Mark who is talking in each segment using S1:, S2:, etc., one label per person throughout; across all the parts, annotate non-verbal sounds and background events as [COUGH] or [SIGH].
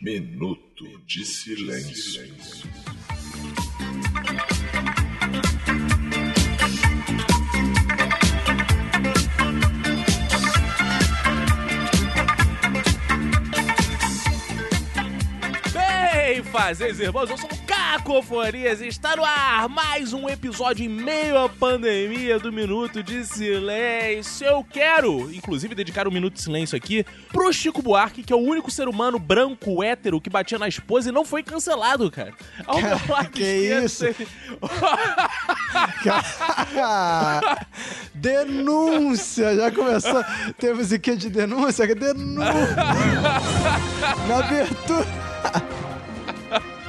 S1: Minuto de silêncio.
S2: Fazeres irmãos, eu sou o Cacofonias e está no ar mais um episódio em meio à pandemia do Minuto de Silêncio. Eu quero, inclusive, dedicar um Minuto de Silêncio aqui pro Chico Buarque, que é o único ser humano branco, hétero, que batia na esposa e não foi cancelado, cara. Ao meu lado
S3: que
S2: esquerdo
S3: isso? denúncia! Já começou. Tem musiquinha de denúncia? Denúncia! Na abertura.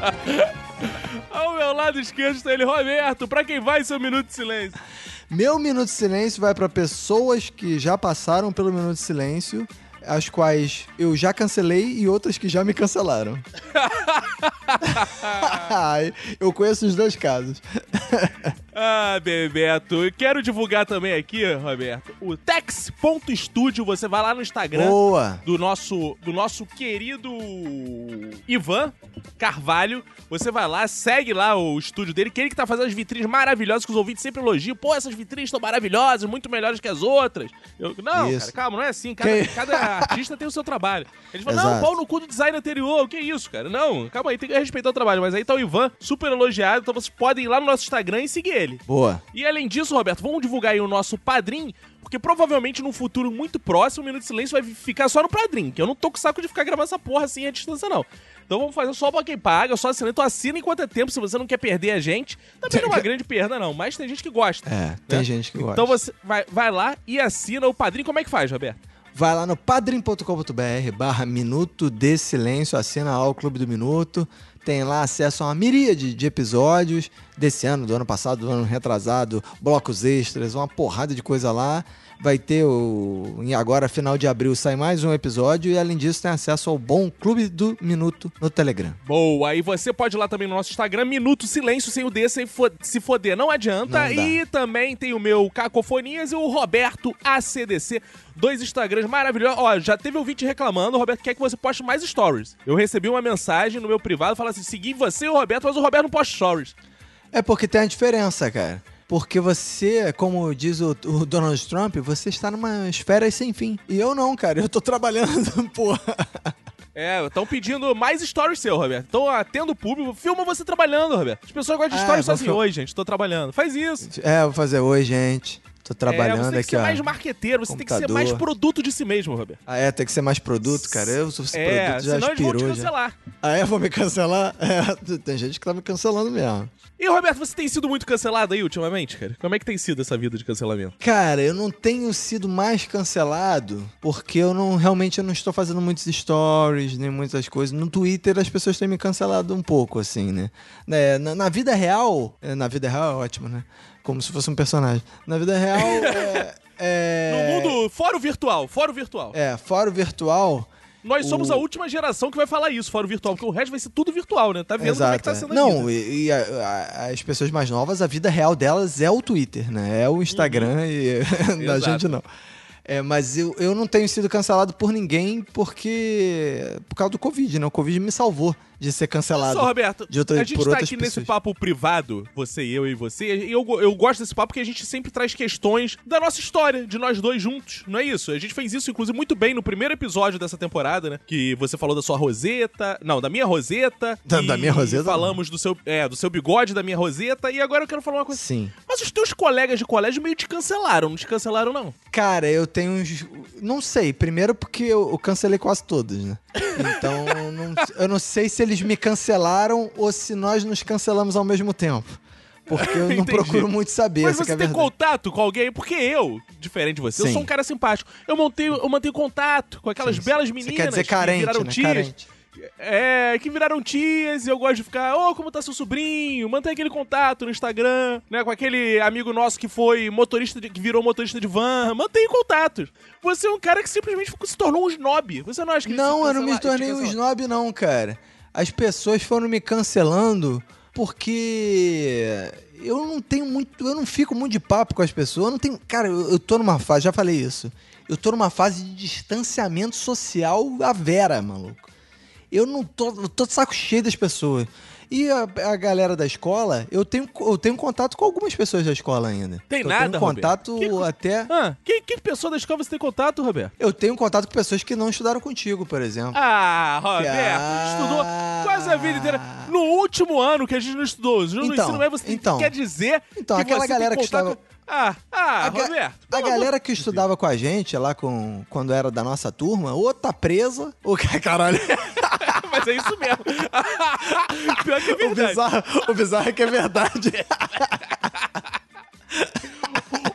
S3: [LAUGHS]
S2: Ao meu lado esquerdo está ele, Roberto. Pra quem vai seu Minuto de Silêncio?
S3: Meu minuto de silêncio vai para pessoas que já passaram pelo minuto de silêncio, as quais eu já cancelei e outras que já me cancelaram. [LAUGHS] [LAUGHS] Ai, eu conheço os dois casos.
S2: Ah, Bebeto. E quero divulgar também aqui, Roberto, o tex.studio. Você vai lá no Instagram.
S3: Boa!
S2: do nosso, do nosso querido Ivan Carvalho. Você vai lá, segue lá o estúdio dele, que ele que tá fazendo as vitrines maravilhosas que os ouvintes sempre elogiam. Pô, essas vitrines estão maravilhosas, muito melhores que as outras. Eu, não, cara, calma, não é assim. Cada,
S3: Que-
S2: cada artista tem o seu trabalho. Eles falam, não,
S3: Exato.
S2: pau no cu do design anterior, que isso, cara? Não, calma aí, tem que respeitar o trabalho. Mas aí tá o Ivan, super elogiado, então vocês podem ir lá no nosso Instagram e seguir ele.
S3: Boa!
S2: E além disso, Roberto, vamos divulgar aí o nosso padrinho, porque provavelmente num futuro muito próximo o Minuto de Silêncio vai ficar só no padrinho, que eu não tô com saco de ficar gravando essa porra assim à distância, não. Então vamos fazer só pra quem paga, só assinando. Então assina enquanto é tempo, se você não quer perder a gente. Também não é uma grande perda, não, mas tem gente que gosta.
S3: É, tem
S2: né?
S3: gente que gosta.
S2: Então você vai, vai lá e assina o padrinho. Como é que faz, Roberto?
S3: Vai lá no padrim.com.br barra Minuto de Silêncio, assina lá o Clube do Minuto. Tem lá acesso a uma miríade de episódios desse ano, do ano passado, do ano retrasado, blocos extras, uma porrada de coisa lá. Vai ter o. Agora, final de abril, sai mais um episódio. E além disso, tem acesso ao bom Clube do Minuto no Telegram.
S2: Boa, e você pode ir lá também no nosso Instagram, Minuto Silêncio, sem o D, sem fo- se foder, não adianta.
S3: Não
S2: e também tem o meu Cacofonias e o Roberto ACDC, dois Instagrams maravilhosos. Ó, já teve ouvinte reclamando, o Roberto quer que você poste mais stories. Eu recebi uma mensagem no meu privado, falando assim, segui você e o Roberto, mas o Roberto não posta stories.
S3: É porque tem a diferença, cara. Porque você, como diz o, o Donald Trump, você está numa esfera sem fim. E eu não, cara. Eu tô trabalhando, [LAUGHS] porra.
S2: É, estão pedindo mais stories seu, Roberto. Estão atendo o público, filma você trabalhando, Roberto. As pessoas gostam de
S3: Ah,
S2: stories só assim, oi, gente, tô trabalhando. Faz isso.
S3: É, vou fazer oi, gente. Tô
S2: é,
S3: trabalhando
S2: você tem que
S3: aqui,
S2: ser
S3: ó.
S2: mais marqueteiro, você tem que ser
S3: Computador.
S2: mais produto de si mesmo, Roberto.
S3: Ah, é, tem que ser mais produto, cara. Eu sou esse
S2: É,
S3: produto já
S2: senão eles vão te
S3: aspirou já.
S2: cancelar.
S3: Ah, é? Vou me cancelar? É, [LAUGHS] tem gente que tá me cancelando mesmo.
S2: E, Roberto, você tem sido muito cancelado aí ultimamente, cara? Como é que tem sido essa vida de cancelamento?
S3: Cara, eu não tenho sido mais cancelado porque eu não realmente eu não estou fazendo muitos stories, nem muitas coisas. No Twitter as pessoas têm me cancelado um pouco, assim, né? Né, Na, na vida real, é, na vida real é ótimo, né? Como se fosse um personagem. Na vida real, [LAUGHS] é, é-
S2: No mundo, fora o virtual, fora o virtual.
S3: É, fora o virtual.
S2: Nós somos
S3: o-
S2: a última geração que vai falar isso, fora o virtual, porque o resto vai ser tudo virtual, né? Tá vendo como é que tá
S3: é.
S2: sendo
S3: Não, e, e a- a- as pessoas mais novas, a vida real delas é o Twitter, né? É o Instagram e [LAUGHS] da
S2: Exato.
S3: gente não. É, mas eu, eu não tenho sido cancelado por ninguém porque. por causa do Covid, né? O Covid me salvou de ser cancelado.
S2: Só, Roberto,
S3: de outra-
S2: a gente
S3: por
S2: tá aqui nesse
S3: pessoas.
S2: papo privado, você, eu e você, e eu, eu gosto desse papo porque a gente sempre traz questões da nossa história, de nós dois juntos, não é isso? A gente fez isso, inclusive, muito bem no primeiro episódio dessa temporada, né? Que você falou da sua roseta, não, da minha roseta.
S3: Da- da minha roseta,
S2: Falamos do seu, é, do seu bigode, da minha roseta, e agora eu quero falar uma coisa.
S3: Sim.
S2: Mas os teus colegas de colégio meio te cancelaram, não te cancelaram, não?
S3: Cara, eu tenho uns. Não sei. Primeiro porque eu, eu cancelei quase todos, né? [LAUGHS] Então, não- eu não sei se eles me cancelaram ou se nós nos cancelamos ao mesmo tempo. Porque eu [LAUGHS] não procuro muito saber,
S2: Mas
S3: que
S2: você
S3: é
S2: tem
S3: verdade.
S2: contato com alguém? Porque eu, diferente de você, eu
S3: Sim.
S2: sou um cara simpático. Eu, montei, eu mantenho contato com aquelas
S3: Sim,
S2: belas
S3: Você
S2: meninas
S3: quer dizer
S2: que
S3: carente,
S2: viraram
S3: né?
S2: tias.
S3: Carente.
S2: É, que viraram tias e eu gosto de ficar, ô, como tá seu sobrinho? Mantém aquele contato no Instagram, né? Com aquele amigo nosso que foi motorista, de, que virou motorista de van. Mantém contatos. Você é um cara que simplesmente se tornou um snob. Você não acha que
S3: Não,
S2: te
S3: eu não me tornei um
S2: cancela-
S3: snob, não, cara. As pessoas foram me cancelando porque eu não tenho muito. Eu não fico muito de papo com as pessoas. Eu não tenho. Cara, eu, eu tô numa fase, já falei isso. Eu tô numa fase de distanciamento social à vera, maluco. Eu não tô, eu tô de saco cheio das pessoas. E a, a galera da escola, eu tenho, eu tenho contato com algumas pessoas da escola ainda.
S2: Tem
S3: eu
S2: nada,
S3: tenho contato?
S2: Que-
S3: até.
S2: Ah, que, que pessoa da escola você tem contato, Roberto?
S3: Eu tenho contato com pessoas que não estudaram contigo, por exemplo.
S2: Ah, Roberto,
S3: Ah.
S2: estudou quase a vida inteira. No último ano que a gente não estudou, no
S3: Então,
S2: ensino médio, você
S3: então.
S2: quer dizer
S3: Então,
S2: que
S3: aquela
S2: você
S3: galera
S2: tem
S3: que estava-
S2: Ah, ah,
S3: A,
S2: Roberto.
S3: a galera que estudava com a gente lá com, quando era da nossa turma, ou tá presa, ou [LAUGHS] caralho. [LAUGHS]
S2: Mas é isso mesmo. [LAUGHS] Pior que é
S3: o,
S2: verdade.
S3: bizarro, o bizarro é que é verdade.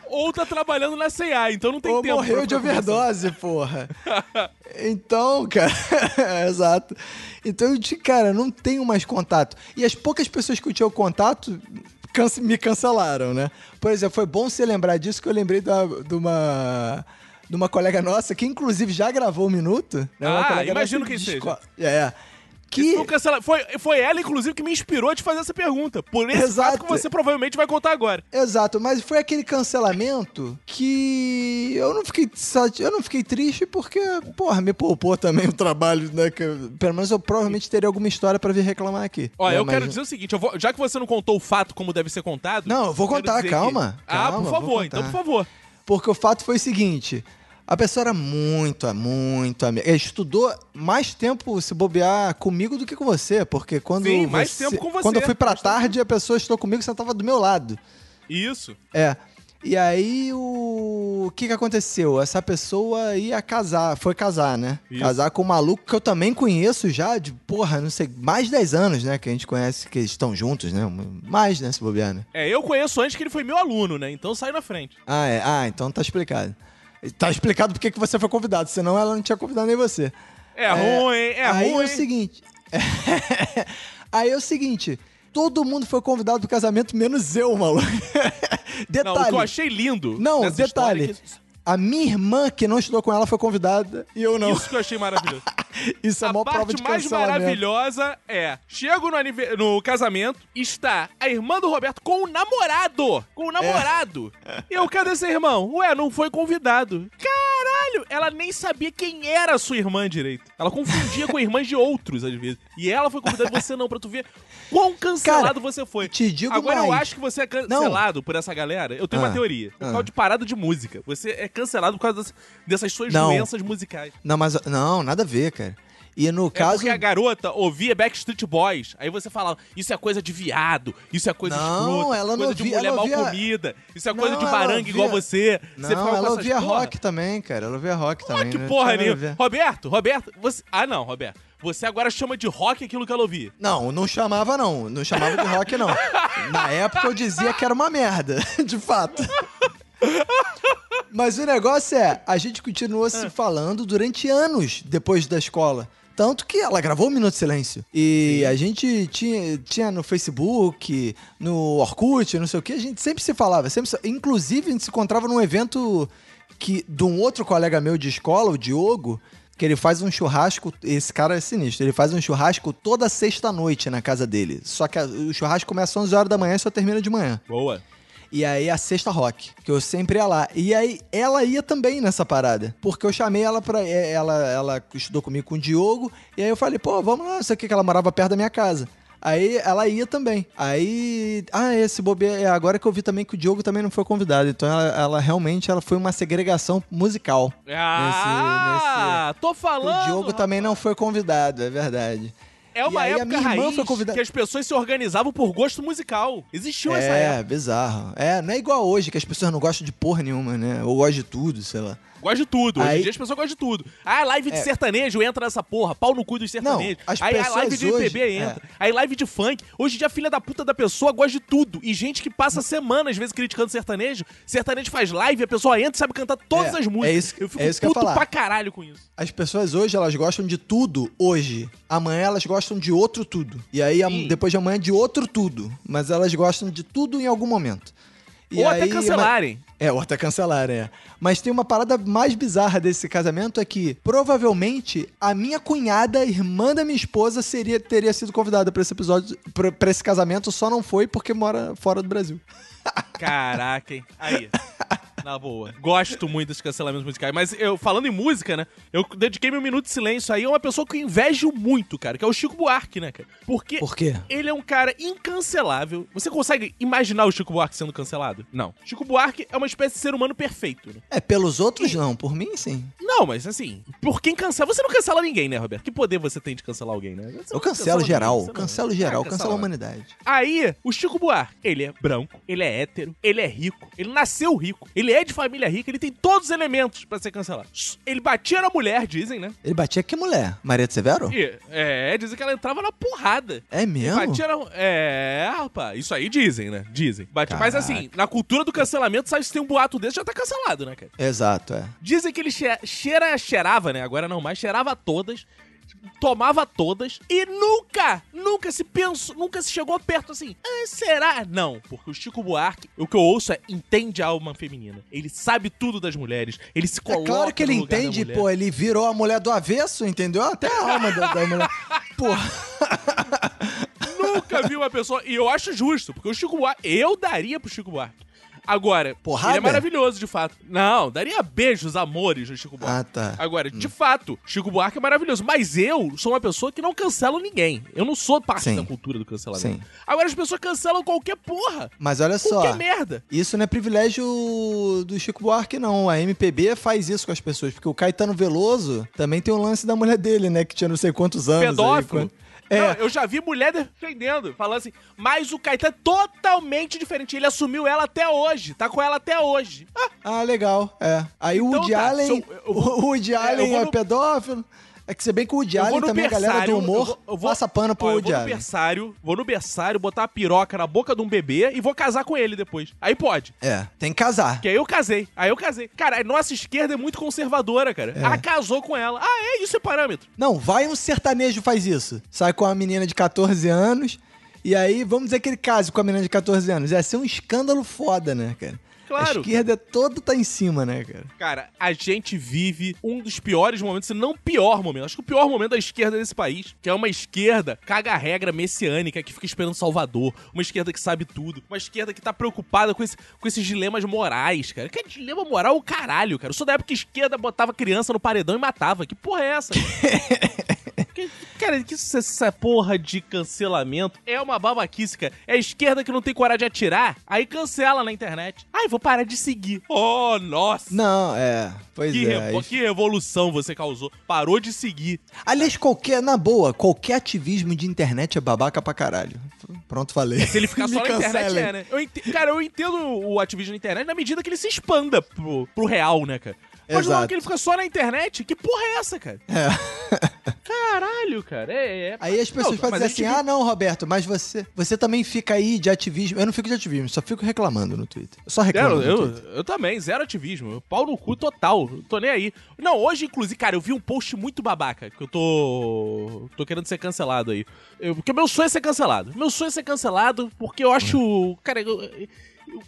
S2: Ou tá trabalhando na CA, então não tem
S3: ou
S2: tempo.
S3: morreu
S2: pra
S3: de overdose, porra. Então, cara, exato. Então, eu cara, não tenho mais contato. E as poucas pessoas que eu tinha o contato cance- me cancelaram, né? Por exemplo, foi bom você lembrar disso que eu lembrei da- de uma de uma colega nossa que inclusive já gravou um minuto. Né?
S2: Ah, imagino
S3: de
S2: seja.
S3: É.
S2: Que... Cancela- foi, foi ela, inclusive, que me inspirou a te fazer essa pergunta. Por esse
S3: Exato.
S2: fato que você provavelmente vai contar agora.
S3: Exato, mas foi aquele cancelamento que eu não fiquei sati- eu não fiquei triste porque, porra, me poupou também o trabalho, né? Que, eu- pelo menos eu provavelmente teria alguma história pra vir reclamar aqui.
S2: Ó,
S3: né,
S2: eu
S3: mas-
S2: quero dizer o seguinte, eu vou- já que você não contou o fato como deve ser contado...
S3: Não, eu vou contar, calma,
S2: que- ah,
S3: calma,
S2: por
S3: vou
S2: favor, então por favor.
S3: Porque o fato foi o seguinte: a pessoa era muito, muito amiga. Ele estudou mais tempo se bobear comigo do que com você, porque quando
S2: Sim, mais
S3: você-
S2: tempo com você,
S3: Quando eu fui pra
S2: mais
S3: tarde, a pessoa estudou comigo, você tava do meu lado.
S2: Isso.
S3: É. E aí o... o que que aconteceu? Essa pessoa ia casar, foi casar, né?
S2: Isso.
S3: Casar com um maluco que eu também conheço já de, porra, não sei, mais de 10 anos, né? Que a gente conhece que eles estão juntos, né? Mais, né? Se bobear, né?
S2: É, eu conheço antes que ele foi meu aluno, né? Então sai na frente.
S3: Ah, é. Ah, então tá explicado. Tá explicado porque que você foi convidado, senão ela não tinha convidado nem você.
S2: É, ruim, hein? É
S3: aí
S2: ruim.
S3: é o seguinte. [LAUGHS] aí é o seguinte. Todo mundo foi convidado pro casamento, menos eu, maluco. [LAUGHS]
S2: Não, o
S3: detalhe.
S2: que eu achei lindo.
S3: Não,
S2: nessa
S3: detalhe.
S2: é que-
S3: A minha irmã, que não estudou com ela, foi convidada e eu não. Isso
S2: que eu achei maravilhoso. [LAUGHS]
S3: é a
S2: a
S3: maior prova
S2: parte
S3: de
S2: mais
S3: cancelamento.
S2: maravilhosa é: chego no, anive- no casamento, está a irmã do Roberto com o namorado. Com o namorado. E eu, cadê esse irmão? Ué, não foi convidado. Caralho! Ela nem sabia quem era a sua irmã direito. Ela confundia com irmãs de outros, às vezes. E ela foi convidada, você não, pra tu ver quão cancelado você foi.
S3: te digo
S2: Agora eu
S3: mais.
S2: acho que você é cancelado por essa galera. Eu tenho
S3: Ah,
S2: uma teoria. Por
S3: ah.
S2: causa de parada de música. Você é cancelado por causa dessas suas
S3: Não.
S2: doenças musicais.
S3: Não, mas não, nada a ver, cara. E no
S2: É
S3: caso.
S2: porque a garota ouvia Backstreet Boys. Aí você falava, isso é coisa de viado, isso é coisa
S3: Não,
S2: escrota,
S3: ela não
S2: coisa de
S3: ouvia-
S2: mulher mal
S3: ouvia-
S2: comida, isso é
S3: Não,
S2: coisa de
S3: ela
S2: baranga
S3: ouvia-
S2: igual você.
S3: Não,
S2: você
S3: ela ouvia
S2: porra.
S3: rock também, cara. Ela ouvia rock
S2: Ah,
S3: também.
S2: que
S3: né?
S2: porra nenhuma. Roberto, Roberto, você... Ah, não, Roberto. Você agora chama de rock aquilo que ela ouvia.
S3: Não, não chamava não. Não chamava de rock, não. Na época eu dizia que era uma merda, [LAUGHS] de fato. Mas o negócio é, a gente continuou se falando durante anos depois da escola. Tanto que ela gravou o Minuto de Silêncio. E a gente tinha, tinha no Facebook, no Orkut, não sei o que, a gente sempre se falava. Sempre, se- inclusive, a gente se encontrava num evento que, de um outro colega meu de escola, o Diogo, que ele faz um churrasco. Esse cara é sinistro. Ele faz um churrasco toda sexta-noite na casa dele. Só que o churrasco começa às 11 horas da manhã e só termina de manhã.
S2: Boa.
S3: E aí a sexta rock, que eu sempre ia lá. E aí ela ia também nessa parada. Porque eu chamei ela pra. é, Ela, ela estudou comigo com o Diogo. E aí eu falei, pô, vamos lá, isso aqui que ela morava perto da minha casa. Aí ela ia também. Aí. Ah, esse bobeira. é, Agora que eu vi também que o Diogo também não foi convidado. Então ela, ela realmente ela foi uma segregação musical.
S2: Ah, tô falando.
S3: o Diogo também não foi convidado, é verdade.
S2: É uma época raiz
S3: convidada-
S2: que as pessoas se organizavam por gosto musical. Existiu essa
S3: É,
S2: época.
S3: bizarro. É, não é igual hoje, que as pessoas não gostam de porra nenhuma, né? Ou gostam de tudo, sei lá.
S2: Gosta de tudo. Hoje
S3: Aí-
S2: em dia as pessoas gostam de tudo. Ah, live de
S3: É.
S2: sertanejo entra nessa porra. Pau no cu dos sertanejos.
S3: As
S2: aí a
S3: pessoas
S2: live de
S3: hoje-
S2: MPB
S3: é.
S2: entra. Aí live de funk. Hoje em dia a filha da puta da pessoa gosta de tudo. E gente que passa semanas, às vezes, criticando sertanejo. Sertanejo faz live, a pessoa entra e sabe cantar todas
S3: É,
S2: as músicas.
S3: é isso-
S2: eu fico
S3: é isso que eu ia
S2: puto
S3: falar.
S2: pra caralho com isso.
S3: As pessoas hoje, elas gostam de tudo hoje. Amanhã elas gostam de outro tudo. E aí, am-
S2: Sim.
S3: depois de amanhã, de outro tudo. Mas elas gostam de tudo em algum momento. E
S2: Ou até
S3: aí,
S2: cancelarem.
S3: É, ou até cancelarem, é. Mas tem uma parada mais bizarra desse casamento é que, provavelmente, a minha cunhada, irmã da minha esposa, seria, teria sido convidada pra esse episódio, pra esse casamento, só não foi porque mora fora do Brasil.
S2: Caraca, hein? Aí. [LAUGHS] Na boa. Gosto muito dos cancelamentos musicais. Mas eu, falando em música, né? Eu dediquei meu minuto de silêncio aí a uma pessoa que eu invejo muito, cara, que é o Chico Buarque, né, cara? Porque
S3: Por quê?
S2: ele é um cara incancelável. Você consegue imaginar o Chico Buarque sendo cancelado? Não. Chico Buarque é uma espécie de ser humano perfeito, né?
S3: É, pelos outros não, por mim sim.
S2: Não, mas assim, por quem cancela? Você não cancela ninguém, né, Roberto? Que poder você tem de cancelar alguém, né? Você
S3: Eu cancelo geral,
S2: ninguém, você não-
S3: cancelo geral,
S2: Ah,
S3: cancelo a humanidade.
S2: Aí, o Chico Buarque, ele é branco, ele é hétero, ele é rico, ele nasceu rico, ele é de família rica, ele tem todos os elementos pra ser cancelado. Ele batia na mulher, dizem, né?
S3: Ele batia que mulher? Maria de Severo?
S2: E, é, dizem que ela entrava na porrada.
S3: É mesmo?
S2: Batia na... É, rapaz, isso aí dizem, né? Dizem. Batia. Mas assim, na cultura do cancelamento, sabe se tem um boato desse, já tá cancelado, né, cara?
S3: Exato, é.
S2: Dizem que ele che- cheira, cheirava, né? Agora não mais, cheirava todas, tomava todas e nunca, nunca se pensou, nunca se chegou perto assim. "Ah, será? Não, porque o Chico Buarque, o que eu ouço é entende a alma feminina. Ele sabe tudo das mulheres, ele se
S3: É
S2: coloca
S3: claro que ele entende, pô, ele virou a mulher do avesso, entendeu? Até a alma da, da mulher. [LAUGHS] Porra,
S2: Nunca vi uma pessoa. E eu acho justo, porque o Chico Buarque. Eu daria pro Chico Buarque. Agora,
S3: Porrada?
S2: ele é maravilhoso, de fato. Não, daria beijos, amores no Chico Buarque.
S3: Ah, tá.
S2: Agora, de fato, Chico Buarque é maravilhoso. Mas eu sou uma pessoa que não cancela ninguém. Eu não sou parte
S3: Sim.
S2: da cultura do cancelamento.
S3: Sim.
S2: Agora as pessoas cancelam qualquer porra.
S3: mas olha só.
S2: Qualquer merda.
S3: Isso não é privilégio do Chico Buarque, não. A MPB faz isso com as pessoas, porque o Caetano Veloso também tem o lance da mulher dele, né? Que tinha não sei quantos anos. aí,
S2: Pedófilo.
S3: quando- É,
S2: Não, eu já vi mulher defendendo, falando assim, mas o Caetano é totalmente diferente. Ele assumiu ela até hoje, tá com ela até hoje. Ah,
S3: ah, legal. É. Aí o
S2: Então
S3: Woody
S2: tá,
S3: Allen.
S2: eu-
S3: o Woody
S2: é,
S3: Allen é,
S2: no-
S3: pedófilo. É que se bem que o Woody Allen
S2: no
S3: também, a galera do
S2: berçário,
S3: humor,
S2: eu vou- eu vou-
S3: passa pano pro
S2: Ó, eu vou no berçário, vou no berçário, botar uma piroca na boca de um bebê e vou casar com ele depois. Aí pode.
S3: É, tem que casar.
S2: Porque aí eu casei. Aí eu casei. Cara, a nossa esquerda é muito conservadora, cara.
S3: É.
S2: Ah, casou com ela. Ah, é, isso é parâmetro.
S3: Não, vai um sertanejo faz isso. Sai com uma menina de 14 anos e aí vamos dizer que ele case com a menina de 14 anos. Ia ser um escândalo foda, né, cara?
S2: Claro.
S3: A esquerda toda tá em cima, né, cara?
S2: Cara, a gente vive um dos piores momentos, se não o pior momento. Acho que o pior momento da esquerda desse país, que é uma esquerda caga-regra messiânica que fica esperando Salvador, uma esquerda que sabe tudo, uma esquerda que tá preocupada com, esse- com esses dilemas morais, cara. Que é dilema moral o caralho, cara. Eu sou da época que a esquerda botava criança no paredão e matava. Que porra é essa? [LAUGHS] Que- Cara, que isso- essa porra de cancelamento é uma babaquice, cara. É a esquerda que não tem coragem de atirar, aí cancela na internet. Ai, vou parar de seguir. Oh, nossa.
S3: Não, é. Pois
S2: Que,
S3: é.
S2: revo- que revolução você causou. Parou de seguir.
S3: Aliás, qualquer, na boa, qualquer ativismo de internet é babaca pra caralho. Pronto, falei.
S2: Se ele ficar [LAUGHS] só na internet, é, né? Eu Cara, eu entendo o ativismo na internet na medida que ele se expanda pro, pro real, né, cara? Mas não
S3: Exato.
S2: que ele fica só na internet. Que porra é essa, cara?
S3: É. [LAUGHS]
S2: Caralho, cara. É, é.
S3: Aí as pessoas
S2: Não,
S3: podem dizer assim:
S2: gente
S3: ah, não, Roberto, mas você você também fica aí de ativismo. Eu não fico de ativismo, só fico reclamando no Twitter. Só reclamo.
S2: Zero,
S3: no
S2: eu, eu também, zero ativismo. Pau no cu total. Tô nem aí. Não, hoje, inclusive, cara, eu vi um post muito babaca que eu tô. tô querendo ser cancelado aí. Eu- porque meu sonho é ser cancelado. Meu sonho é ser cancelado porque eu acho. Cara, eu.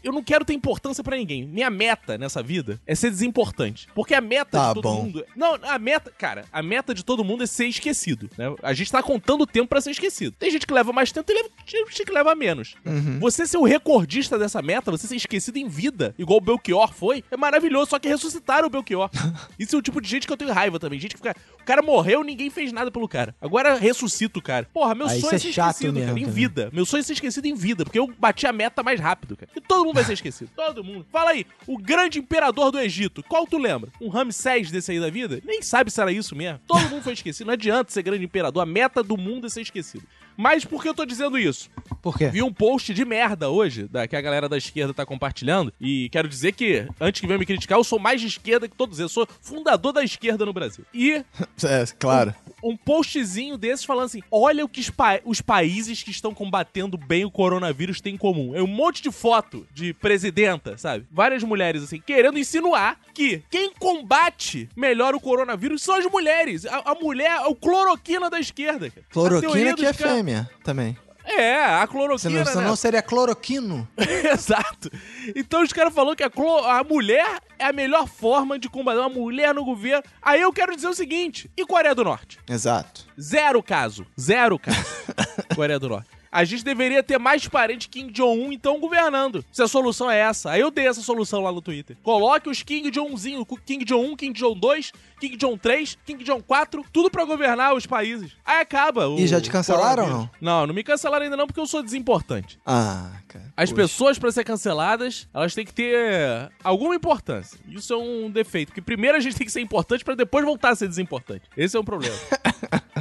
S2: Eu- não quero ter importância pra ninguém. Minha meta nessa vida é ser desimportante. Porque a meta
S3: Tá
S2: de todo
S3: bom.
S2: mundo. Não, a meta. Cara, a meta de todo mundo é ser esquecido. Né? A gente tá contando o tempo pra ser esquecido. Tem gente que leva mais tempo, tem gente que leva menos.
S3: Uhum.
S2: Você ser o recordista dessa meta, você ser esquecido em vida, igual o Belchior foi, é maravilhoso. Só que ressuscitaram o Belchior. [LAUGHS] Isso é o tipo de gente que eu tenho raiva também. Gente que fica. O cara morreu, ninguém fez nada pelo cara. Agora ressuscita o cara. Porra, meu
S3: isso
S2: sonho é,
S3: é
S2: ser esquecido, cara, em
S3: também.
S2: vida. Meu sonho é ser esquecido em vida, porque eu bati a meta mais rápido, cara. E todo mundo vai ser esquecido. Todo mundo. Fala aí, o grande imperador do Egito, qual tu lembra? Um Ramsés desse aí da vida? Nem sabe se era isso mesmo. Todo mundo foi esquecido. Não adianta ser grande imperador. A meta do mundo é ser esquecido. Mas por que eu tô dizendo isso?
S3: Por quê?
S2: Vi um post de merda hoje, da, que a galera da esquerda tá compartilhando. E quero dizer que, antes que venham me criticar, eu sou mais de esquerda que todos eles. Eu sou fundador da esquerda no Brasil. E [LAUGHS]
S3: É, claro.
S2: um postzinho desses falando assim: olha o que os, pa- os países que estão combatendo bem o coronavírus têm em comum. É um monte de foto de presidenta, sabe? Várias mulheres, assim, querendo insinuar que quem combate melhor o coronavírus são as mulheres. A, a mulher é o cloroquina da esquerda. cara.
S3: Cloroquina que é
S2: caras-
S3: fêmea também.
S2: É, a
S3: Senão,
S2: cloroquina. né?
S3: senão seria cloroquino. [LAUGHS]
S2: Exato. Então os caras falando que a, a mulher é a melhor forma de combater uma mulher no governo. Aí eu quero dizer o seguinte: e Coreia do Norte?
S3: Exato.
S2: Zero caso. Zero caso. [LAUGHS] Coreia do Norte. A gente deveria ter mais parente Kim Jong-un, então, governando. Se a solução é essa. Aí eu dei essa solução lá no Twitter. Coloque os Kim Jong-unzinho, Kim Jong-1, Kim Jong-2, Kim Jong-3, Kim Jong-4, tudo pra governar os países. Aí acaba o
S3: E já te cancelaram ou
S2: coronavírus. Não, não me cancelaram ainda não, porque eu sou desimportante.
S3: Ah, cara.
S2: As
S3: Poxa.
S2: pessoas, pra ser canceladas, elas têm que ter alguma importância. Isso é um defeito. Que primeiro a gente tem que ser importante pra depois voltar a ser desimportante. Esse é um problema. [LAUGHS]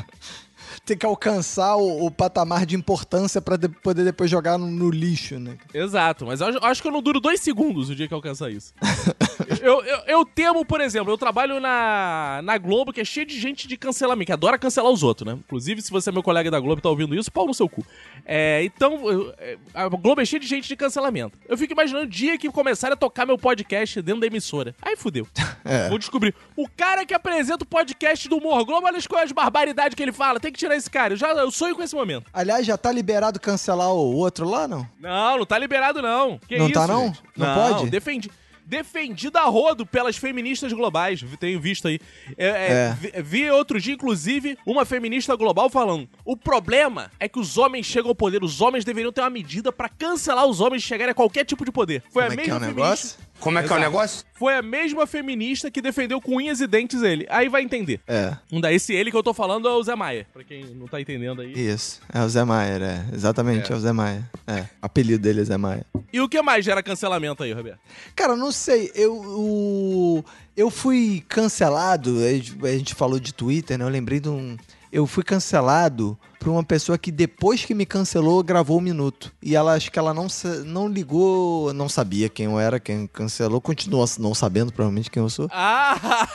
S3: Tem que alcançar o, o patamar de importância pra de- poder depois jogar no, no lixo, né?
S2: Exato, mas eu acho que eu não duro dois segundos o dia que eu alcançar isso. [LAUGHS] eu, eu, eu temo, por exemplo, eu trabalho na, na Globo, que é cheio de gente de cancelamento, que adora cancelar os outros, né? Inclusive, se você é meu colega da Globo e tá ouvindo isso, pau no seu cu. É, então, eu- é, a Globo é cheia de gente de cancelamento. Eu fico imaginando o dia que começarem a tocar meu podcast dentro da emissora. Aí fudeu. [LAUGHS]
S3: É.
S2: Vou descobrir. O cara que apresenta o podcast do Humor Globo, olha as coisas, barbaridades que ele fala. Tem que tirar esse cara. Eu, já, eu sonho com esse momento.
S3: Aliás, já tá liberado cancelar o outro lá, não?
S2: Não, não tá liberado, não. Que
S3: Não
S2: isso,
S3: tá, não?
S2: gente?
S3: Não pode?
S2: Defendi. Defendido a rodo pelas feministas globais. Tenho visto aí. É, é,
S3: É.
S2: Vi, outro dia, inclusive, uma feminista global falando: o problema é que os homens chegam ao poder. Os homens deveriam ter uma medida pra cancelar os homens de chegarem a qualquer tipo de poder. Foi
S3: Como
S2: a
S3: é que é
S2: mesma
S3: o
S2: feminista.
S3: negócio?
S4: Como é que é o negócio?
S2: Foi a mesma feminista que defendeu com unhas e dentes ele. Aí vai entender.
S3: É,
S2: Um daí, esse ele que eu tô falando é o Zé Maia. Pra quem não tá entendendo aí.
S3: isso. É o Zé Maier, é. Exatamente, é, o Zé Maier. É, o apelido dele é Zé Maier.
S2: E o que mais gera cancelamento aí, Roberto?
S3: Cara, não sei, eu, o- eu fui cancelado, a gente falou de Twitter, né? Eu lembrei de um. Eu fui cancelado por uma pessoa que depois que me cancelou, gravou um minuto. E ela acho que ela não, não ligou, não sabia quem eu era, quem cancelou, continua não sabendo provavelmente quem eu sou.
S2: Ah!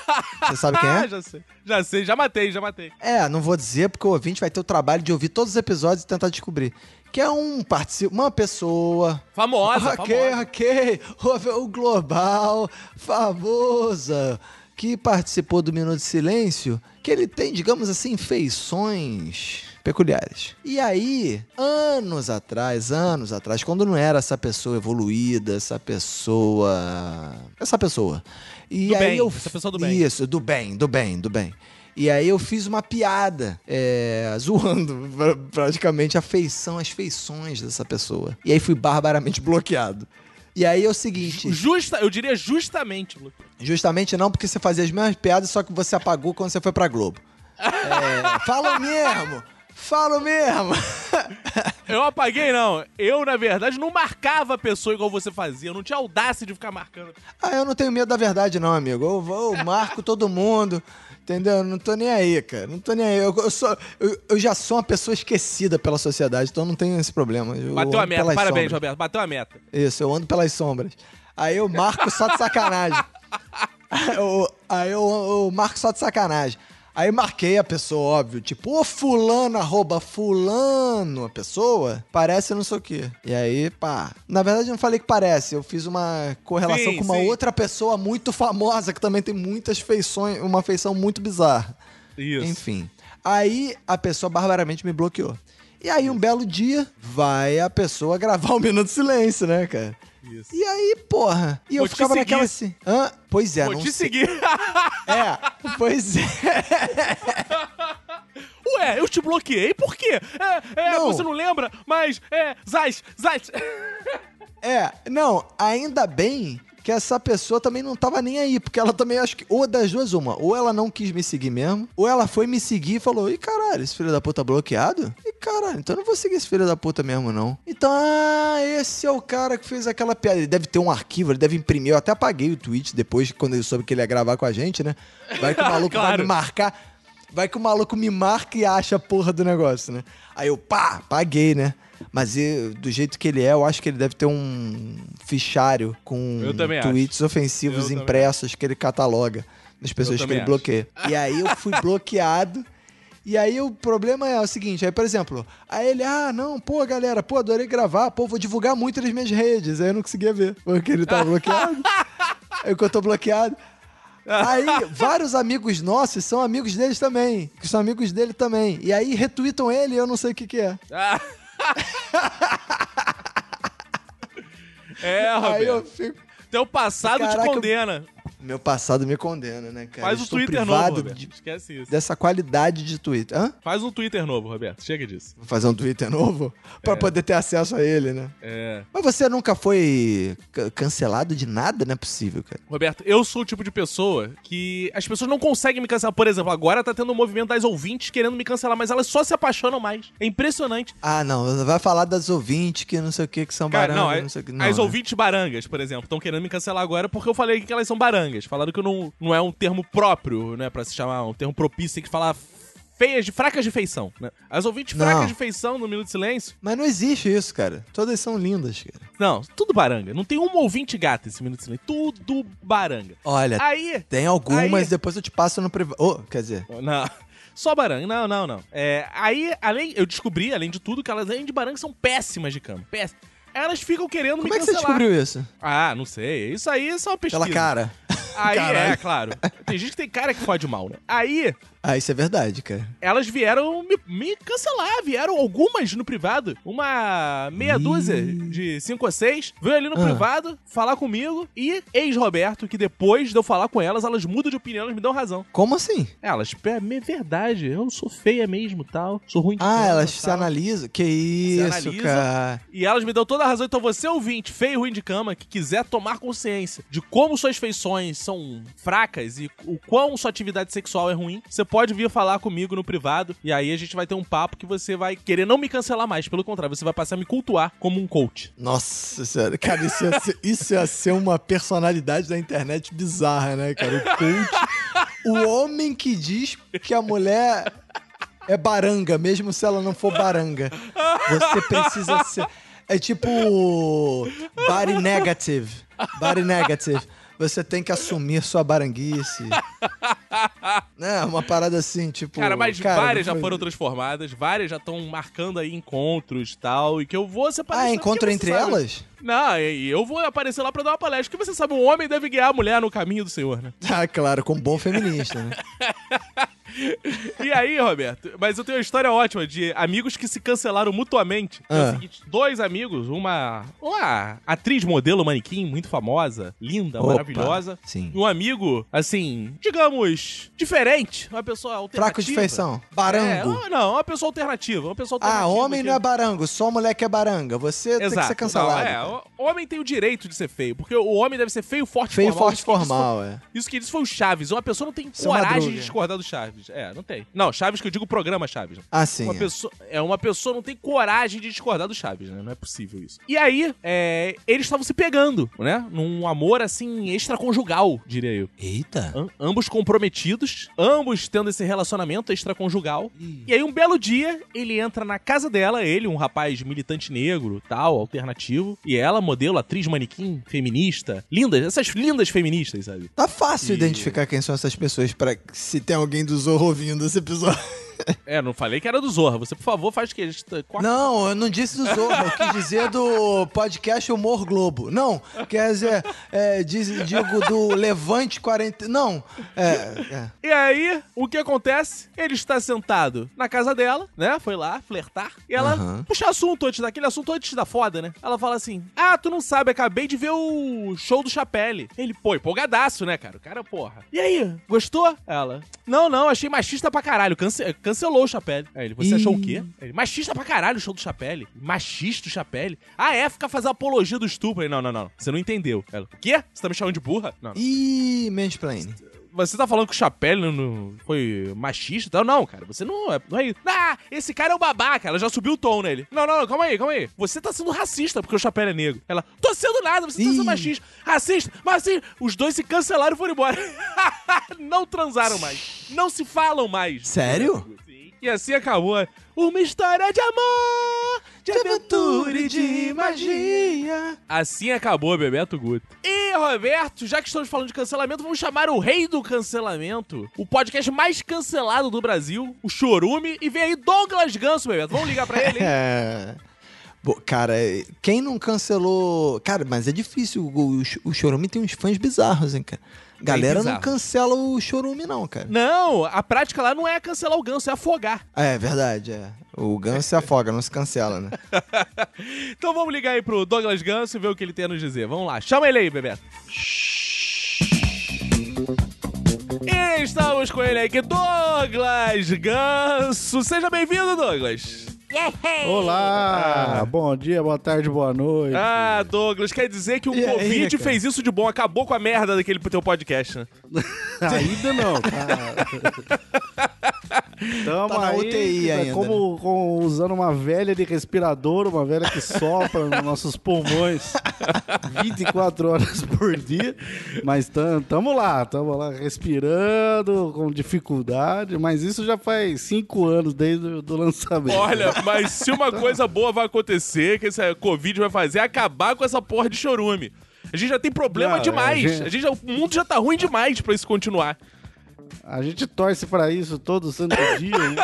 S2: [LAUGHS]
S3: Você sabe quem é?
S2: já sei. Já sei, já matei, já matei.
S3: É, não vou dizer porque o ouvinte vai ter o trabalho de ouvir todos os episódios e tentar descobrir. Que é um participa, uma pessoa
S2: Famosa,
S3: ok,
S2: famosa.
S3: ok. [LAUGHS] O global, famosa, que participou do Minuto de Silêncio, que ele tem, digamos assim, feições peculiares. E aí, anos atrás, anos atrás, quando não era essa pessoa evoluída, essa pessoa. Essa pessoa. E
S2: Do
S3: aí
S2: bem,
S3: eu,
S2: essa pessoa do bem.
S3: Isso, do bem, do bem, do bem. E aí eu fiz uma piada, é, [LAUGHS] zoando pra- praticamente a feição, as feições dessa pessoa. E aí fui barbaramente bloqueado. E aí é o seguinte,
S2: Justa, eu diria justamente,
S3: justamente não porque você fazia as mesmas piadas, só que você apagou quando você foi pra Globo. É, fala mesmo! Fala mesmo! [LAUGHS]
S2: Eu apaguei, não. Eu, na verdade, não marcava a pessoa igual você fazia. Eu não tinha audácia de ficar marcando.
S3: ah, eu não tenho medo da verdade não, amigo. Eu, vou- eu marco [LAUGHS] todo mundo, entendeu? Eu Não tô nem aí, cara. Não tô nem aí. Eu, eu sou, eu, eu já sou uma pessoa esquecida pela sociedade, então não tenho esse problema. Eu
S2: Bateu a meta. Parabéns,
S3: sombras.
S2: Roberto. Bateu a meta.
S3: Isso, eu ando pelas sombras. Aí eu marco só de sacanagem. [LAUGHS] Aí eu, aí eu marco só de sacanagem. Aí marquei a pessoa, óbvio, tipo, ô fulano, arroba fulano, a pessoa, parece não sei o quê. E aí, pá. Na verdade, eu não falei que parece, eu fiz uma correlação
S2: Sim,
S3: com uma
S2: sim.
S3: outra pessoa muito famosa que também tem muitas feições, uma feição muito bizarra.
S2: Isso.
S3: Enfim. Aí a pessoa barbaramente me bloqueou. E aí, um belo dia, vai a pessoa gravar um minuto de silêncio, né, cara?
S2: Isso.
S3: E aí, porra. E eu
S2: Vou te
S3: ficava naquela assim. Hã? Pois é,
S2: Vou
S3: não
S2: te
S3: sei.
S2: seguir. [LAUGHS]
S3: É, pois é. [LAUGHS]
S2: Ué, eu te bloqueei? Por quê? É, é,
S3: Não.
S2: você não lembra? Mas, é, Zaz, Zaz. [LAUGHS]
S3: É, não, ainda bem que essa pessoa também não tava nem aí, porque ela também acho que ou das duas uma, ou ela não quis me seguir mesmo, ou ela foi me seguir e falou: "Ih, caralho, esse filho da puta bloqueado?" E caralho, então eu não vou seguir esse filho da puta mesmo não. Então, ah, esse é o cara que fez aquela piada. Ele deve ter um arquivo, ele deve imprimir. Eu até apaguei o tweet depois quando ele soube que ele ia gravar com a gente, né? Vai que o [LAUGHS] maluco vai
S2: Claro.
S3: me marcar. Vai que o maluco me marca e acha a porra do negócio, né? Aí eu, pá, paguei, né? Mas eu- do jeito que ele é, eu acho que ele deve ter um fichário com
S2: também acho.
S3: tweets ofensivos
S2: Eu também
S3: impressos que ele cataloga das pessoas que ele
S2: acho.
S3: bloqueia. E aí eu fui [LAUGHS] bloqueado. E aí o problema é o seguinte, aí, por exemplo, aí ele, ah, não, pô, galera, pô, adorei gravar, pô, vou divulgar muito nas minhas redes. Aí eu não conseguia ver, porque ele tava bloqueado. aí [LAUGHS] que eu tô bloqueado. Aí, vários amigos nossos são amigos deles também, que são amigos dele também. E aí retweetam ele e eu não sei o que que é. [LAUGHS]
S2: É,
S3: Aí eu
S2: Roberto.
S3: fico...
S2: Teu passado te
S3: Caraca, eu-
S2: condena.
S3: Meu passado me condena, né, cara?
S2: Faz o
S3: estou
S2: Twitter novo, Roberto.
S3: de-
S2: Esquece isso.
S3: dessa qualidade de Twitter. Hã?
S2: Faz um Twitter novo, Roberto. Chega disso.
S3: Vou fazer um Twitter novo [LAUGHS] pra poder ter acesso a ele, né?
S2: É.
S3: Mas você nunca foi ca- cancelado de nada? Não é possível, cara.
S2: Roberto, eu sou o tipo de pessoa que as pessoas não conseguem me cancelar. Por exemplo, agora tá tendo um movimento das ouvintes querendo me cancelar, mas elas só se apaixonam mais. É impressionante.
S3: Ah, não. Vai falar das ouvintes que não sei o que, que são
S2: Cara,
S3: barangas,
S2: não,
S3: não,
S2: é-
S3: sei o que. Não,
S2: as
S3: né?
S2: ouvintes barangas, por exemplo, estão querendo me cancelar agora porque eu falei que elas são barangas. Falaram que não, não é um termo próprio, né, pra se chamar, um termo propício, tem que falar feias, de fracas de feição, né? As ouvintes
S3: Não.
S2: fracas de feição no Minuto de Silêncio,
S3: Mas não existe isso, cara. Todas são lindas, cara.
S2: não, tudo baranga. Não tem uma ouvinte gata esse Minuto de Silêncio, tudo baranga.
S3: Olha,
S2: Aí,
S3: tem algumas,
S2: aí-
S3: depois eu te passo no privado. Oh, quer dizer,
S2: Não. Só baranga. Não, não, não. É, aí, além, eu descobri, além de tudo, que elas, além de baranga, são péssimas de cama. Péssimas. Elas ficam querendo
S3: como
S2: me
S3: é que você
S2: cancelar.
S3: descobriu isso?
S2: Ah, não sei. Isso aí é só uma pesquisa.
S3: Pela cara.
S2: Aí
S3: Caralho.
S2: é, claro. Tem gente que tem cara que fode mal, né? Aí,
S3: Ah, isso é verdade, cara.
S2: elas vieram me, me cancelar. Vieram algumas no privado. Uma meia dúzia de cinco ou seis. Veio ali no
S3: Ah.
S2: privado falar comigo. E ex-Roberto, que depois de eu falar com elas, elas mudam de opinião, elas me dão razão.
S3: Como assim?
S2: Elas, é é verdade, eu sou feia mesmo tal. Sou ruim de
S3: Ah, elas se analisam? Que isso,
S2: analisa.
S3: cara.
S2: E elas me dão toda a razão. Então, você ouvinte, feio e ruim de cama, que quiser tomar consciência de como suas feições são fracas e o quão sua atividade sexual é ruim, você pode vir falar comigo no privado. E aí a gente vai ter um papo que você vai querer não me cancelar mais. Pelo contrário, você vai passar a me cultuar como um coach.
S3: Nossa senhora, cara, isso ia, ser, isso ia ser uma personalidade da internet bizarra, né, cara? O coach, o homem que diz que a mulher é baranga, mesmo se ela não for baranga. Você precisa ser. É tipo. Body negative. Body negative. Você tem que assumir sua baranguice. [LAUGHS] Né? Uma parada assim, tipo.
S2: Cara, mas
S3: cara,
S2: várias já
S3: foi-
S2: foram transformadas, várias já estão marcando aí encontros e tal, e que eu vou separar.
S3: Ah, encontro
S2: porque
S3: entre
S2: sabe.
S3: elas?
S2: Não, e eu vou aparecer lá pra dar uma palestra. Que você sabe, um homem deve guiar a mulher no caminho do Senhor, né?
S3: Ah, claro, com bom feminista, né? [LAUGHS]
S2: E aí, Roberto, mas eu tenho uma história ótima de amigos que se cancelaram mutuamente. É
S3: Ah.
S2: o seguinte, dois amigos, uma, uma atriz modelo manequim muito famosa, linda,
S3: Opa,
S2: maravilhosa.
S3: sim.
S2: Um amigo, assim, digamos, diferente, uma pessoa alternativa.
S3: Fraco de feição. Barango.
S2: É, não, uma pessoa alternativa, uma pessoa
S3: Ah,
S2: alternativa.
S3: homem
S2: que-
S3: não é barango, só mulher que é baranga. Você tem que
S2: Exato.
S3: ser cancelado.
S2: Não, é, o homem tem o direito de ser feio, porque o homem deve ser feio, forte,
S3: Feio,
S2: formal.
S3: forte,
S2: Isso
S3: formal, é.
S2: foi- Isso que disse foi o Chaves. Uma pessoa não tem
S3: Seu
S2: coragem
S3: Madruga.
S2: de discordar do Chaves. É, não tem. Não, Chaves que eu digo programa Chaves.
S3: Ah, sim.
S2: Uma
S3: é.
S2: pessoa, é, uma pessoa não tem coragem de discordar do Chaves, né? Não é possível isso. E aí, é, eles estavam se pegando, né? Num amor, assim, extraconjugal, diria eu.
S3: Eita.
S2: Am- ambos comprometidos, ambos tendo esse relacionamento extraconjugal. E aí, um belo dia, ele entra na casa dela, ele, um rapaz militante negro, tal, alternativo, e ela, modelo, atriz, manequim, feminista, lindas, essas lindas feministas, sabe?
S3: Tá fácil
S2: E-
S3: identificar quem são essas pessoas pra se tem alguém do Zorro ouvindo esse episódio.
S2: É, não falei que era do Zorra. Você, por favor, faz o quê? A gente
S3: Não, eu não disse do Zorro, eu quis dizer do podcast Humor Globo. Não, quer dizer, é, diz- digo do Levante 40. Não, é. é.
S2: E aí, o que acontece? Ele está sentado na casa dela, né? Foi lá flertar. E ela
S3: Aham.
S2: puxa assunto antes daquele assunto antes da foda, né? Ela fala assim: Ah, tu não sabe, acabei de ver o show do Chapelle. Ele, pô, empolgadaço, né, cara? O cara, porra. E aí, gostou? Ela, não, não, achei machista pra caralho. Cance- cancelou o Chapelle. Aí ele, você
S3: Ih.
S2: achou o quê? Ele, machista pra caralho o show do Chapelle. Machista o Chapelle. Ah, é, fica fazendo apologia do estupro. Não, não, não. Você não entendeu. Ela, o quê? Você tá me chamando de burra? Não.
S3: Ih, mansplaining.
S2: Você tá falando que o Chapelle não, não foi machista e tal? Não, cara, você não é, não é isso. Ah, esse cara é um babaca. Ela já subiu o tom nele. Não, não, não, calma aí, calma aí. Você tá sendo racista porque o Chapelle é negro. Ela, tô sendo nada, você tá
S3: Ih.
S2: sendo machista. Racista, mas assim, os dois se cancelaram e foram embora. [LAUGHS] não transaram mais. Não se falam mais.
S3: Sério?
S2: E assim acabou uma história de amor, de aventura e de magia. Assim acabou Bebeto Guto. E, Roberto, já que estamos falando de cancelamento, vamos chamar o rei do cancelamento, o podcast mais cancelado do Brasil, o Chorume, e vem aí Douglas Ganso, Bebeto. Vamos ligar pra ele, hein? [LAUGHS]
S3: É. Bo- Cara, quem não cancelou. Cara, mas é difícil. O, o, o Chorume tem uns fãs bizarros, hein, cara. Galera não cancela o Chorume, não, cara.
S2: Não, a prática lá não é cancelar o Ganso, é afogar.
S3: É verdade, é. O Ganso se afoga, não se cancela, né? [LAUGHS]
S2: Então vamos ligar aí pro Douglas Ganso e ver o que ele tem a nos dizer. Vamos lá, chama ele aí, Bebeto. E estamos com ele aqui, Douglas Ganso. Seja bem-vindo, Douglas.
S4: Olá, bom dia, boa tarde, boa noite.
S2: Ah, Douglas, quer dizer que o
S3: E aí,
S2: Covid
S3: cara?
S2: fez isso de bom, acabou com a merda daquele teu podcast, né? [LAUGHS]
S4: Ainda não, cara. [LAUGHS] Tamo
S3: Tá na
S4: aí,
S3: UTI
S4: tá
S3: ainda,
S4: Como, como usando uma velha de respirador, uma velha que sopra nos [LAUGHS] nossos pulmões 24 horas por dia. Mas tam, tamo lá, tamo lá respirando com dificuldade. Mas isso já faz cinco anos desde o lançamento.
S2: Olha, mas se uma [LAUGHS] coisa boa vai acontecer, que esse Covid vai fazer, é acabar com essa porra de chorume. A gente já tem problema
S4: Não,
S2: demais.
S4: a gente-
S2: A gente já- o mundo já tá ruim demais pra isso continuar.
S4: A gente torce pra isso todo santo dia. né?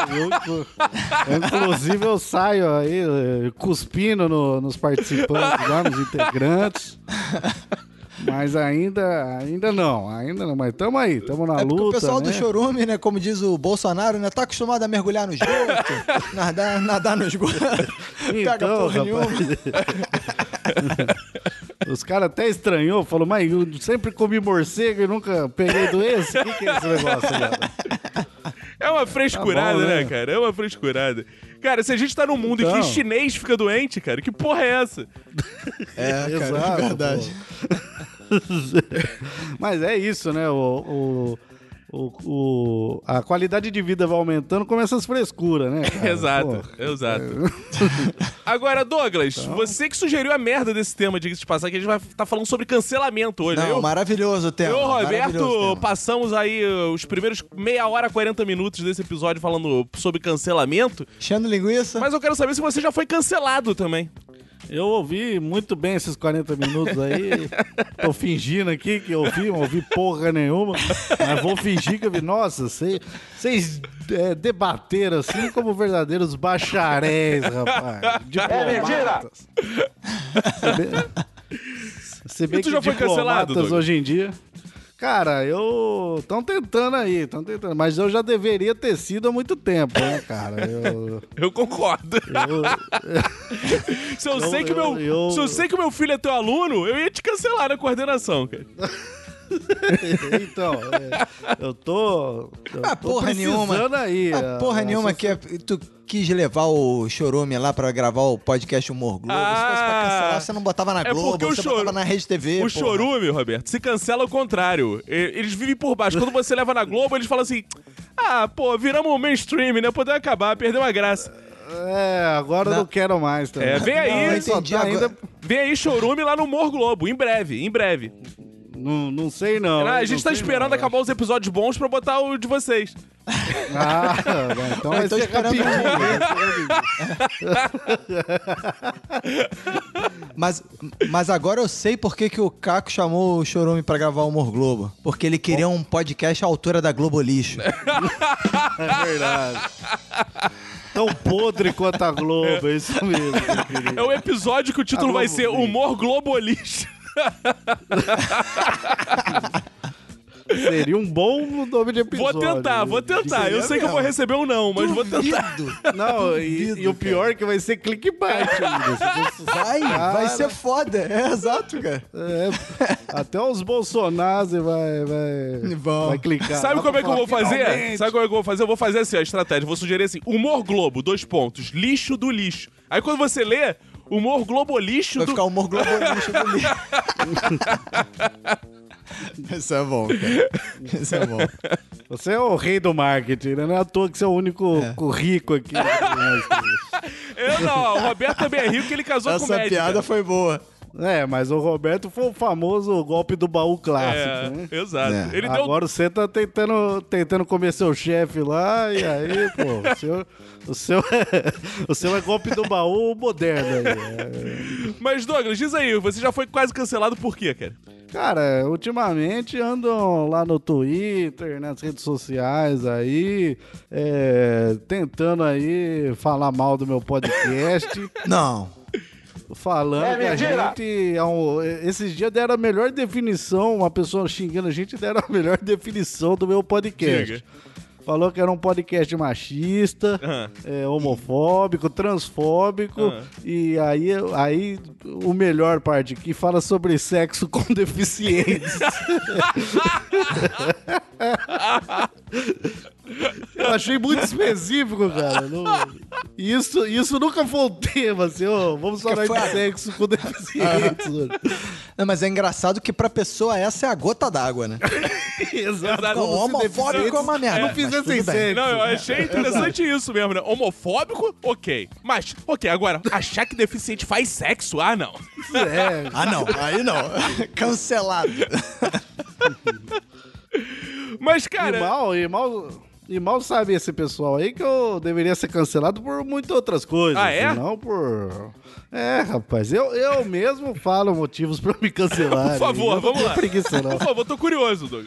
S4: Eu, inclusive, eu saio aí eh, cuspindo no- nos participantes, lá, nos integrantes. Mas ainda, ainda não, ainda não. Mas tamo aí, tamo na
S3: É
S4: luta.
S3: o pessoal
S4: né?
S3: do chorume, né, como diz o Bolsonaro, né, tá acostumado a mergulhar no esgoto, nadar, nadar no esgoto, pega
S4: Então,
S3: porra
S4: rapaz.
S3: nenhuma. [LAUGHS]
S4: Os caras até estranhou, falou, mas eu sempre comi morcego e nunca peguei doença? O que, que é esse negócio, cara? [LAUGHS]
S2: É uma frescurada,
S4: Tá bom,
S2: né,
S4: né?
S2: cara? É uma frescurada. Cara, se a gente tá num mundo em
S4: Então.
S2: que chinês fica doente, cara, que porra é essa?
S3: É, [LAUGHS] cara,
S4: Exato,
S3: é verdade. [LAUGHS]
S4: Mas é isso, né? O, o, o, o- a qualidade de vida vai aumentando com essas frescuras, né? cara? [LAUGHS]
S2: exato,
S4: Pô,
S2: exato. [LAUGHS] Agora, Douglas,
S4: Então.
S2: você que sugeriu a merda desse tema, diga-se de passar, que a gente vai estar falando sobre cancelamento hoje.
S3: Não,
S2: eu,
S3: maravilhoso o tema.
S2: eu e Roberto
S3: tema.
S2: passamos aí uh, os primeiros meia hora, 40 minutos desse episódio falando sobre cancelamento,
S3: Enchendo linguiça.
S2: mas eu quero saber se você já foi cancelado também.
S4: Eu ouvi muito bem esses 40 minutos aí. [LAUGHS] Tô fingindo aqui que eu ouvi, não ouvi porra nenhuma. Mas vou fingir que eu vi. Nossa, vocês vocês, é, debateram assim como verdadeiros bacharéis, rapaz. Diplomatas. É mentira! Se bem
S2: E tu
S4: que
S2: já foi cancelado,
S4: hoje em dia. Cara, eu. Estão tentando aí, estão tentando. Mas eu já deveria ter sido há muito tempo, né, cara? Eu. [LAUGHS]
S2: Eu concordo.
S4: eu- [LAUGHS]
S2: se, eu
S4: eu-
S2: sei que meu,
S4: eu- eu-
S2: se eu sei que meu filho é teu aluno, eu ia te cancelar na coordenação, cara. [LAUGHS]
S4: então, é, eu tô. Eu
S3: Ah,
S4: tô
S3: porra
S4: precisando
S3: nenhuma.
S4: aí.
S3: Ah,
S4: a-
S3: porra
S4: a
S3: nenhuma que é- tu quis levar o chorume lá pra gravar o podcast Humor Globo. Se fosse pra
S2: Ah,
S3: cancelar, você não botava na
S2: é
S3: Globo,
S2: porque o
S3: você
S2: choro-
S3: botava na Rede TV.
S2: O
S3: porra.
S2: chorume, Roberto, se cancela ao contrário. Eles vivem por baixo. Quando você leva na Globo, eles falam assim: Ah, pô, viramos um mainstream, né? Podemos acabar, perdeu a graça.
S4: É, agora eu
S3: Não.
S4: não quero mais também.
S2: É, vem aí.
S3: Não, entendi
S4: tá
S3: agora.
S4: ainda.
S2: Vem aí, chorume lá no Humor Globo, em breve, em breve.
S4: Não, não sei não.
S2: a gente
S4: não
S2: tá
S4: sei
S2: esperando
S4: não.
S2: acabar os episódios bons pra botar o de vocês.
S4: Ah, [LAUGHS] então
S3: Eu
S4: vai
S3: tô
S4: ser
S3: esperando
S4: rapidinho. [LAUGHS]
S3: Mas, mas agora eu sei por que, que o Caco chamou o Chorume pra gravar o Humor Globo. Porque ele queria um podcast à altura da Globo Lixo. [LAUGHS]
S4: É verdade. Tão podre quanto a Globo, é isso mesmo.
S2: É o episódio que o título vai
S4: Globo
S2: ser. Humor Globolista.
S4: Seria um bom nome de
S2: Vou
S4: episódio.
S2: tentar, vou tentar. Eu
S3: Seria
S2: sei que eu vou
S3: mesmo.
S2: receber um não, mas vou tentar.
S3: Duvido.
S4: Não, e,
S3: Duvido,
S4: e o pior é que vai ser clickbait ainda. [LAUGHS]
S3: Vai, vai ser foda. É exato, cara.
S4: É, até os Bolsonaros vai, vai, vai clicar.
S2: Sabe como é que eu vou fazer?
S4: "Finalmente".
S2: Sabe como é que eu vou fazer? Eu vou fazer assim, a estratégia. Vou sugerir assim: humor Globo, dois pontos. Lixo do lixo. Aí quando você lê, humor Globo lixo
S3: Vai
S2: do.
S3: ficar Humor Globo Lixo do lixo. [LAUGHS] Isso é bom, cara. Isso é bom.
S4: Você é o rei do marketing, né? Não é à toa que você é o único
S3: É.
S4: rico aqui.
S2: Eu [LAUGHS] não, o Roberto também é rico que ele casou com
S3: Essa
S2: médica.
S3: piada foi boa.
S4: É, mas o Roberto foi o famoso golpe do baú clássico,
S2: É,
S4: né?
S2: exato.
S3: É.
S2: Ele deu.
S4: Agora você tá tentando, tentando comer seu chefe lá, e aí, pô, o [LAUGHS] seu, o seu, é, o seu é golpe do baú moderno aí. É.
S2: Mas, Douglas, diz aí, você já foi quase cancelado por quê, cara?
S4: Cara, ultimamente andam lá no Twitter, nas redes sociais aí, é, tentando aí falar mal do meu podcast.
S3: Não.
S4: Falando que a gente. é um- esses dias deram a melhor definição, uma pessoa xingando a gente deram a melhor definição do meu podcast.
S2: Diga.
S4: falou que era um podcast machista,
S2: Ah.
S4: é, homofóbico, transfóbico.
S2: Ah.
S4: E aí, aí, o melhor parte que fala sobre sexo com [LAUGHS] deficientes. [LAUGHS] Eu achei muito específico, cara. Não- Isso, isso nunca foi um tema, assim, ó, vamos falar
S3: foi
S4: de sexo com deficientes. hoje.
S3: Não, mas é engraçado que pra pessoa essa é a gota d'água, né? [LAUGHS]
S4: Exato. Se
S3: homofóbico é uma merda,
S4: Não
S3: tudo bem.
S4: sexo.
S2: Não, eu achei interessante isso mesmo, né? Homofóbico, ok. Mas, ok, agora, achar que deficiente faz sexo? Ah, não.
S4: É,
S3: Ah, não. Aí não. Cancelado.
S2: Mas,
S4: E
S2: cara.
S4: mal, e mal, e mal sabe esse pessoal aí que eu deveria ser cancelado por muitas outras coisas.
S2: Ah, é?
S4: Não por. É, rapaz, eu, eu mesmo falo motivos pra me cancelar. [LAUGHS]
S2: Por favor, vamos lá.
S4: Preguiça, não.
S2: Por favor, tô curioso, Doug.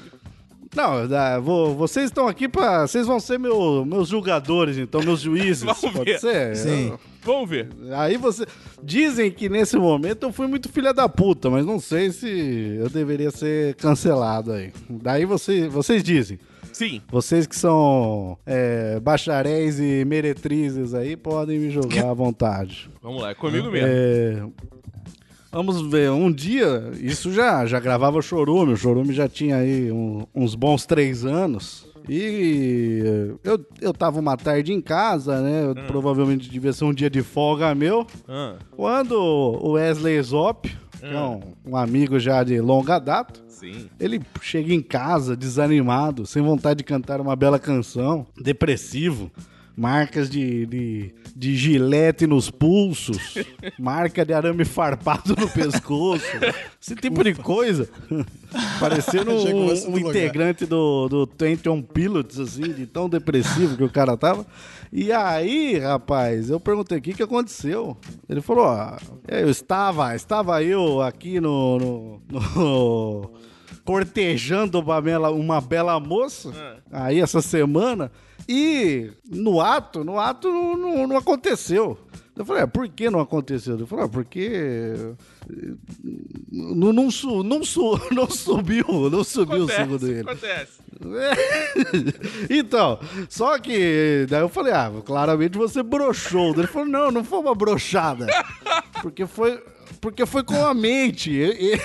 S4: Não, dá, vou- vocês estão aqui pra. Vocês vão ser meu- meus julgadores, então, meus juízes.
S2: Vamos
S4: pode
S2: ver.
S4: ser?
S3: Sim.
S4: Eu-
S2: Vamos ver.
S4: Aí você. Dizem que nesse momento eu fui muito filha da puta, mas não sei se eu deveria ser cancelado aí. Daí você, vocês dizem.
S2: Sim.
S4: Vocês que são é, bacharéis e meretrizes aí podem me julgar à vontade.
S2: Vamos lá, é comigo mesmo.
S4: É, vamos ver, um dia, isso já, já gravava o Chorume, o Chorume já tinha aí um- uns bons três anos. E eu, eu tava uma tarde em casa, né?
S2: Hum.
S4: Provavelmente devia ser um dia de folga meu.
S2: Ah,
S4: Quando o Wesley Zop, que é um, um amigo já de longa data,
S2: sim.
S4: ele chega em casa desanimado, sem vontade de cantar uma bela canção, depressivo, marcas de, de, de gilete nos pulsos, [LAUGHS] marca de arame farpado no pescoço, [LAUGHS] esse tipo de coisa. Parecendo um, um integrante do, do 21 Pilots, assim, de tão depressivo que o cara tava. E aí, rapaz, eu perguntei o que, que aconteceu. Ele falou: ó, eu estava, estava eu aqui no- no- no cortejando uma bela, uma bela moça aí essa semana e no ato, no ato não, não, aconteceu. Eu falei, ah, por que não aconteceu? Ele falou, ah, porque eh, não, não, su- não, su- [LAUGHS] não subiu, não subiu segundo ele.
S2: acontece. [LAUGHS]
S4: então, só que daí eu falei, ah, claramente você broxou. Ele falou, não, não foi uma brochada. Porque foi, porque foi com a mente. Eu, eu-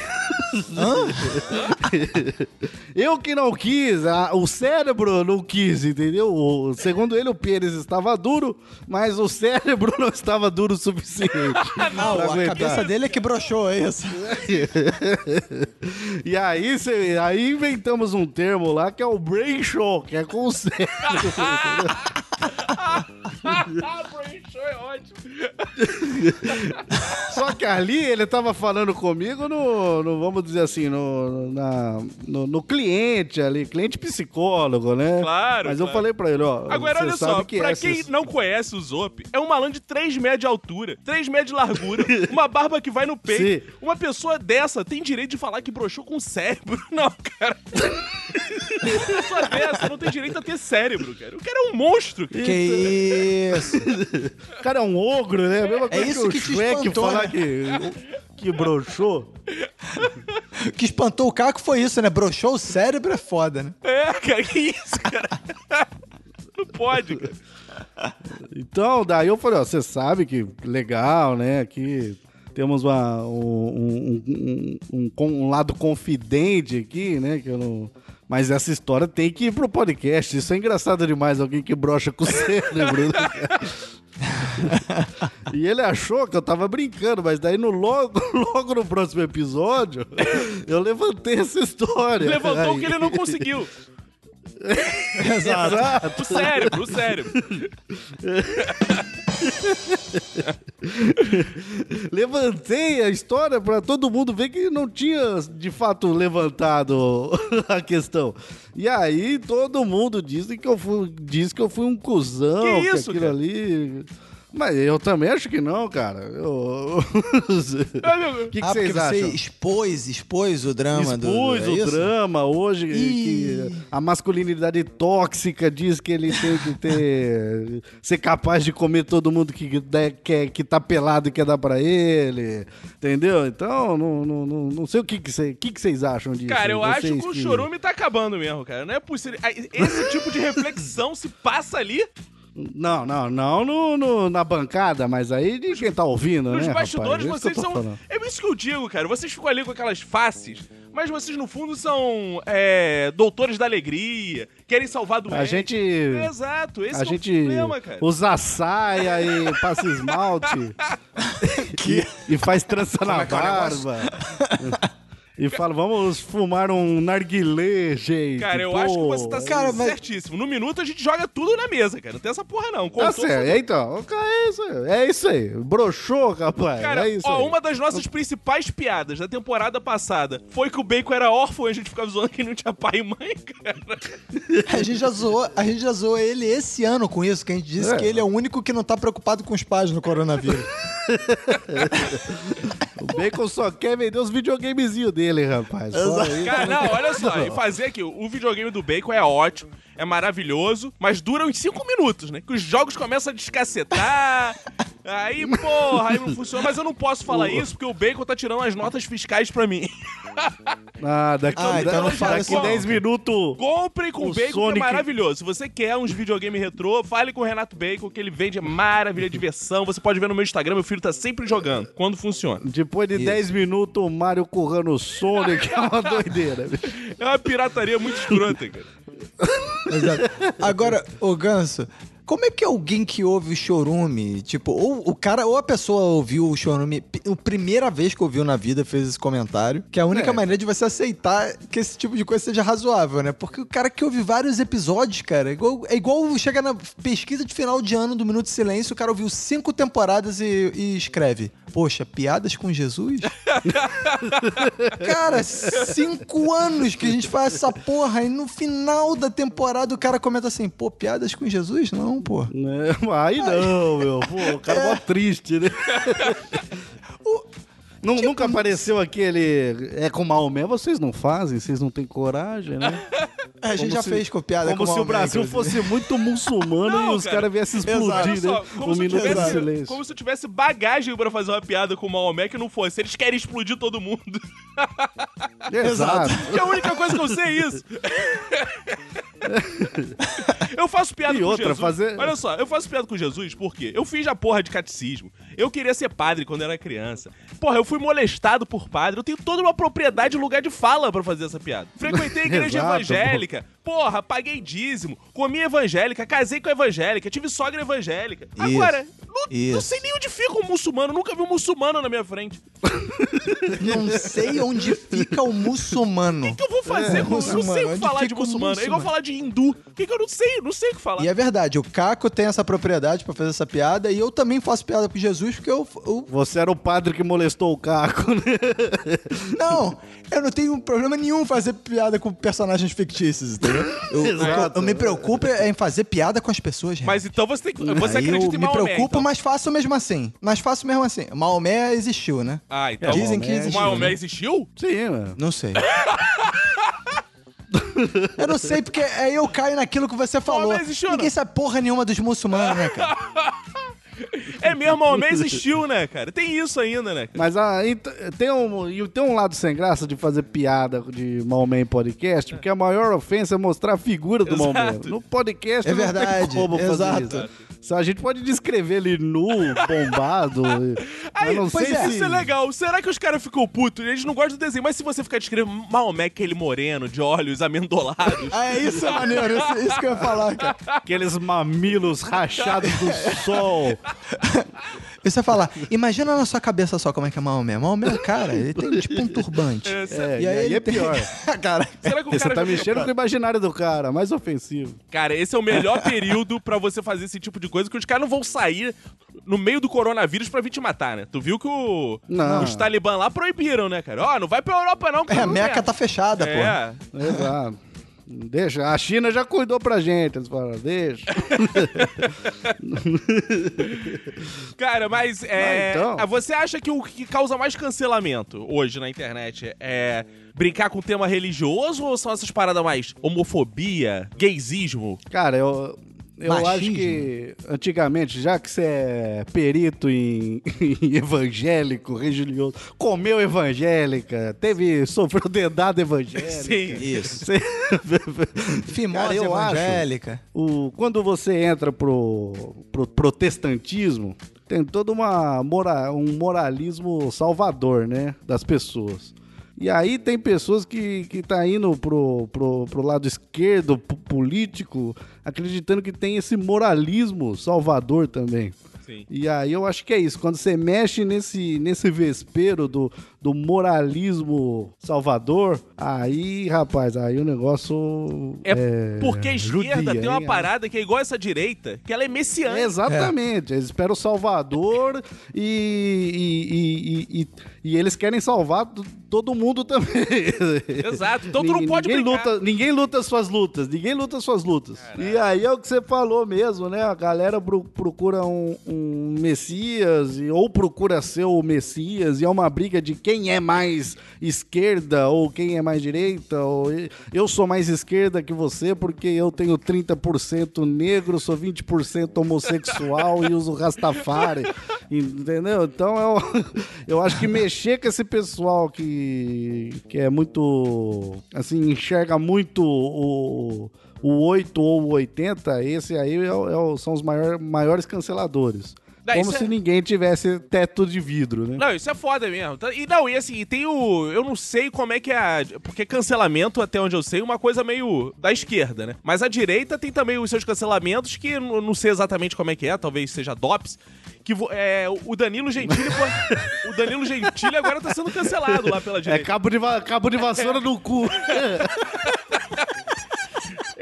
S4: Eu que não quis, a- o cérebro não quis, entendeu? O- segundo ele, o pênis estava duro, mas o cérebro não estava duro o suficiente. [LAUGHS]
S3: Não, a
S4: aguentar.
S3: cabeça dele é que broxou, é isso. [LAUGHS]
S4: e aí, cê- aí inventamos um termo lá que é o brain show, que é com o cérebro. [LAUGHS]
S2: Brain show é ótimo. [LAUGHS]
S4: Só que ali ele tava falando comigo no, no vamos dizer assim, no, na- no, no cliente ali, cliente psicólogo, né?
S2: Claro,
S4: Mas eu
S2: claro.
S4: falei pra ele, ó.
S2: Agora, olha
S4: sabe
S2: só,
S4: que
S2: pra
S4: essas-
S2: quem não conhece o Zop, é um malandro de 3 metros de altura, 3 metros de largura, [LAUGHS] uma barba que vai no peito.
S4: Sim.
S2: Uma pessoa dessa tem direito de falar que broxou com o cérebro. [LAUGHS] Não, cara. Uma pessoa dessa não tem direito a ter cérebro, cara. O cara é um monstro. cara.
S3: Que isso.
S4: O cara é um ogro, né? A mesma coisa
S3: isso
S4: que o
S3: que te
S4: Shrek
S3: espantou,
S4: falar
S3: né?
S4: que, que broxou.
S3: O que espantou o Caco foi isso, né? Broxou o cérebro é foda, né?
S2: É, cara, que isso, cara? Não pode, cara.
S4: Então, daí eu falei, ó, você sabe que legal, né? Que temos uma- um, um- um- um- um lado confidente aqui, né? Que eu não... Mas essa história tem que ir pro podcast. Isso é engraçado demais, alguém que brocha com o cérebro. né? [LAUGHS] e ele achou que eu tava brincando, mas daí no logo, [LAUGHS] logo no próximo episódio, eu levantei essa história.
S2: Levantou o
S4: Aí-
S2: que ele não conseguiu. [LAUGHS]
S4: Exato.
S2: O cérebro, o cérebro. [LAUGHS]
S4: Levantei a história pra todo mundo ver que não tinha de fato levantado [LAUGHS] a questão. E aí todo mundo disse que eu fui, disse que eu fui um cuzão,
S2: Que
S4: que,
S2: isso,
S4: aquilo
S2: cara?
S4: ali. Mas eu também acho que não, cara. Eu- [LAUGHS] O que, que
S3: ah,
S4: vocês
S3: você
S4: acham?
S3: expôs, expôs o drama do.
S4: Expôs
S3: é
S4: o
S3: isso?
S4: drama hoje, que a masculinidade tóxica diz que ele tem que ter. [LAUGHS] ser capaz de comer todo mundo que, der- quer, que tá pelado e quer dar pra ele. Entendeu? Então, não, não, não, não sei o que, que, cê- que, que vocês acham disso.
S2: Cara, eu
S4: Vocês
S2: acho que o chorume tá acabando mesmo, cara. Não é possível. Ah, Esse tipo de reflexão se passa ali
S4: Não, não, não no, no- na bancada, mas aí de quem tá ouvindo,
S2: nos
S4: né?
S2: bastidores.
S4: rapaz? Que
S2: vocês são.
S4: falando.
S2: É isso que eu digo, cara. Vocês ficam ali com aquelas faces, mas vocês no fundo são é, doutores da alegria, querem salvar do
S4: A gente.
S2: Exato, esse
S4: A
S2: é
S4: gente
S2: o problema, cara.
S4: usa saia e passa esmalte [LAUGHS] e, e faz trança na
S3: é que é
S4: barba. [LAUGHS] e fala, vamos fumar um narguilé, gente.
S2: Cara, eu
S4: pô.
S2: acho que você tá
S3: Cara, mas-
S2: certíssimo. No minuto a gente joga tudo na mesa, cara. Não tem essa porra, não.
S4: Tá certo, então. É isso aí. É isso aí. Broxou, rapaz.
S2: Cara,
S4: é isso
S2: ó,
S4: aí.
S2: uma das nossas principais piadas da temporada passada foi que o Bacon era órfão e a gente ficava zoando que não tinha pai e mãe, cara. [LAUGHS]
S3: A gente já zoou, a gente já zoou ele esse ano com isso, que a gente disse
S4: É.
S3: que ele é o único que não tá preocupado com os pais no coronavírus. [LAUGHS]
S4: O Bacon só quer vender os videogamezinhos dele, rapaz. Só isso.
S2: Cara, não, olha só. E fazer aqui, o videogame do Bacon é ótimo, é maravilhoso, mas dura uns 5 minutos, né? Que os jogos começam a descacetar. Aí, porra, aí não funciona. Mas eu não posso falar isso porque o Bacon tá tirando as notas fiscais pra mim.
S4: Ah, daqui,
S3: Ah, então não fala
S4: daqui
S3: isso,
S4: 10
S2: não.
S4: minutos.
S2: Comprem com
S4: O
S2: Bacon, que
S4: Sonic-
S2: é maravilhoso. Se você quer uns videogame retrô, fale com o Renato Bacon, que ele vende maravilha, diversão. Você pode ver no meu Instagram, meu filho tá sempre jogando, quando funciona.
S4: Depois de
S3: Isso.
S4: 10 minutos, o Mario currando o Sonic, [LAUGHS] é uma doideira.
S2: É uma pirataria muito escrota, cara.
S3: Exato. Agora, ô Ganso, como é que alguém que ouve o chorume, tipo, ou o cara, ou a pessoa ouviu o chorume, a primeira vez que ouviu na vida fez esse comentário, que é a única
S4: É.
S3: maneira de você aceitar que esse tipo de coisa seja razoável, né? Porque o cara que ouve vários episódios, cara, é igual, é igual chega na pesquisa de final de ano do Minuto de Silêncio, o cara ouviu cinco temporadas e, e escreve, poxa, piadas com Jesus? [LAUGHS] cara, cinco anos que a gente faz essa porra e no final da temporada o cara comenta assim, pô, piadas com Jesus? Não, pô.
S4: Né? Aí não, meu. Pô, o cara é mó triste, né? Nu-
S3: Tipo,
S4: nunca apareceu aquele. É com Maomé, vocês não fazem, vocês não têm coragem, né? [LAUGHS]
S3: A gente
S4: Como
S3: já
S4: se-
S3: fez com piada
S4: Como
S3: com
S4: se o Brasil fosse muito muçulmano [LAUGHS]
S2: Não,
S4: e os
S2: cara.
S4: caras viessem
S3: Exato.
S4: explodir, né?
S2: como,
S4: Um
S2: se eu
S4: minuto de
S2: tivesse,
S4: silêncio.
S2: como se eu tivesse bagagem pra fazer uma piada com o Maomé que não fosse. Eles querem explodir todo mundo.
S4: Exato. [LAUGHS]
S2: Que a única coisa que eu sei é isso. [LAUGHS] eu faço piada
S4: E
S2: com
S4: outra,
S2: Jesus.
S4: fazer-
S2: Olha só, eu faço piada com Jesus porque eu fiz a porra de catecismo. Eu queria ser padre quando era criança. Porra, eu fui molestado por padre. Eu tenho toda uma propriedade e lugar de fala pra fazer essa piada. Frequentei a igreja [LAUGHS]
S4: Exato,
S2: evangélica. Porra, paguei dízimo. Comi evangélica. Casei com a evangélica. Tive sogra evangélica. Agora, não, não
S3: Isso.
S2: sei nem onde fica um muçulmano. Nunca vi um muçulmano na minha frente. [LAUGHS]
S3: Não sei onde fica o muçulmano.
S2: O que eu vou fazer?
S3: É,
S2: com... Não sei o
S3: muçulmano,
S2: que
S3: onde
S2: falar de
S3: fica o
S2: muçulmano. É igual
S3: muçulmano?
S2: falar de hindu. O que, que eu não sei? Não sei o que falar.
S3: E é verdade, o Caco tem essa propriedade pra fazer essa piada e eu também faço piada com Jesus porque eu, eu-
S4: Você era o padre que molestou o Caco, né?
S3: Não, eu não tenho problema nenhum fazer piada com personagens fictícios, entendeu? Eu, que eu-
S4: Exato.
S3: eu me preocupo é em fazer piada com as pessoas,
S2: Mas então você tem que. Você
S3: Aí
S2: acredita
S3: eu
S2: em
S3: me
S2: Maomé,
S3: preocupo,
S2: então.
S3: mas faço mesmo assim. Mas faço mesmo assim. Maomé existiu, né?
S2: Ah, então.
S3: Dizem que
S2: O
S3: existiu.
S2: Maomé
S3: né?
S2: existiu?
S4: Sim, mano.
S3: Não sei. [LAUGHS] eu não sei, porque aí eu caio naquilo que você falou.
S2: Maomé existiu,
S3: Ninguém
S2: não?
S3: sabe porra nenhuma dos muçulmanos, né, cara? [LAUGHS]
S2: Mesmo, [LAUGHS] Maomé existiu, né, cara? Tem isso ainda, né? cara?
S4: Mas ah, tem, um, e tem um lado sem graça de fazer piada de Maomé em podcast, porque a maior ofensa é mostrar a figura do. Maomé. No podcast
S3: É
S4: não
S3: verdade,
S4: tem como fazer
S3: exato.
S4: isso. A gente pode descrever ele nu, bombado. [LAUGHS]
S2: Aí,
S4: eu não
S3: pois
S4: sei
S3: é.
S4: se...
S2: Isso é legal. Será que os caras ficam putos? Eles não gostam do desenho. Mas se você ficar descrevendo Maomé, aquele moreno, de olhos amendolados.
S3: Ah, é isso é maneiro, isso, isso que eu ia falar, cara.
S4: Aqueles mamilos rachados do [LAUGHS] sol. [LAUGHS]
S3: É falar, imagina na sua cabeça só como é que é Maomé. Maomé é o cara, ele tem tipo um turbante.
S4: É, e aí
S3: ele
S4: é
S3: tem-
S4: pior. [LAUGHS]
S3: cara,
S2: Será que o
S4: Você
S2: cara
S4: tá
S2: já fica
S4: mexendo com o imaginário do cara, mais ofensivo.
S2: Cara, esse é o melhor período pra você fazer esse tipo de coisa, que os caras não vão sair no meio do coronavírus pra vir te matar, né? Tu viu que o...
S4: Não.
S2: os talibã lá proibiram, né, cara? Ó, não vai pra Europa não, cara.
S3: é, a Meca tá fechada, pô.
S2: É.
S4: Exato. Deixa, a China já cuidou pra gente. Eles falaram, deixa. [LAUGHS]
S2: Cara, mas é,
S4: Mas então-
S2: ah, você acha que o que causa mais cancelamento hoje na internet é brincar com tema religioso ou são essas paradas mais homofobia, gaysismo?
S4: Cara, eu, eu
S3: Machismo.
S4: acho que antigamente, já que você é perito em, [LAUGHS] em evangélico, religioso, comeu evangélica, teve, sofreu dedada evangélica.
S2: Sim.
S3: Isso.
S4: Você- [LAUGHS]
S3: Fimose
S4: Cara, eu acho-
S3: evangélica.
S4: o, quando você entra pro, pro protestantismo, tem todo uma mora, um moralismo salvador, né? Das pessoas. E aí tem pessoas que, que tá indo pro, pro, pro lado esquerdo, pro político, acreditando que tem esse moralismo salvador também.
S2: Sim.
S4: E aí eu acho que é isso. Quando você mexe nesse, nesse vespeiro do, do moralismo salvador, aí, rapaz, aí o negócio.
S2: É, porque a esquerda
S4: judia,
S2: tem uma
S4: hein?
S2: parada que é igual essa direita, que ela é messiânica.
S4: Exatamente. Eles esperam o Salvador e, e, e, e- eles querem salvar todo mundo também. [LAUGHS]
S2: Exato. Então tu não pode
S4: ninguém luta, ninguém luta suas lutas, ninguém luta suas lutas. E aí é o que você falou mesmo, né? A galera pro- procura um, um Messias ou procura ser o Messias e é uma briga de quem é mais esquerda ou quem é mais direita. Ou eu sou mais esquerda que você porque eu tenho 30% negro, sou 20% homossexual e uso Rastafari. Entendeu? Então eu, [LAUGHS] eu acho que mexer com esse pessoal que, que é muito. Assim, enxerga muito o, o 8 ou o 80, esse aí é é são os maior, maiores canceladores.
S2: Não,
S4: Como se
S2: é-
S4: ninguém tivesse teto de vidro, né?
S2: Não, isso é foda mesmo. Tá- E não, e assim, tem o. Eu não sei como é que é. a- Porque cancelamento, até onde eu sei, é uma coisa meio da esquerda, né? Mas a direita tem também os seus cancelamentos, que eu não sei exatamente como é que é, talvez seja DOPS. Que vo- é, o Danilo Gentili. o Danilo Gentili agora tá sendo cancelado lá pela
S4: É
S2: direita.
S4: cabo de, va- cabo de vassoura [LAUGHS] no cu. [LAUGHS]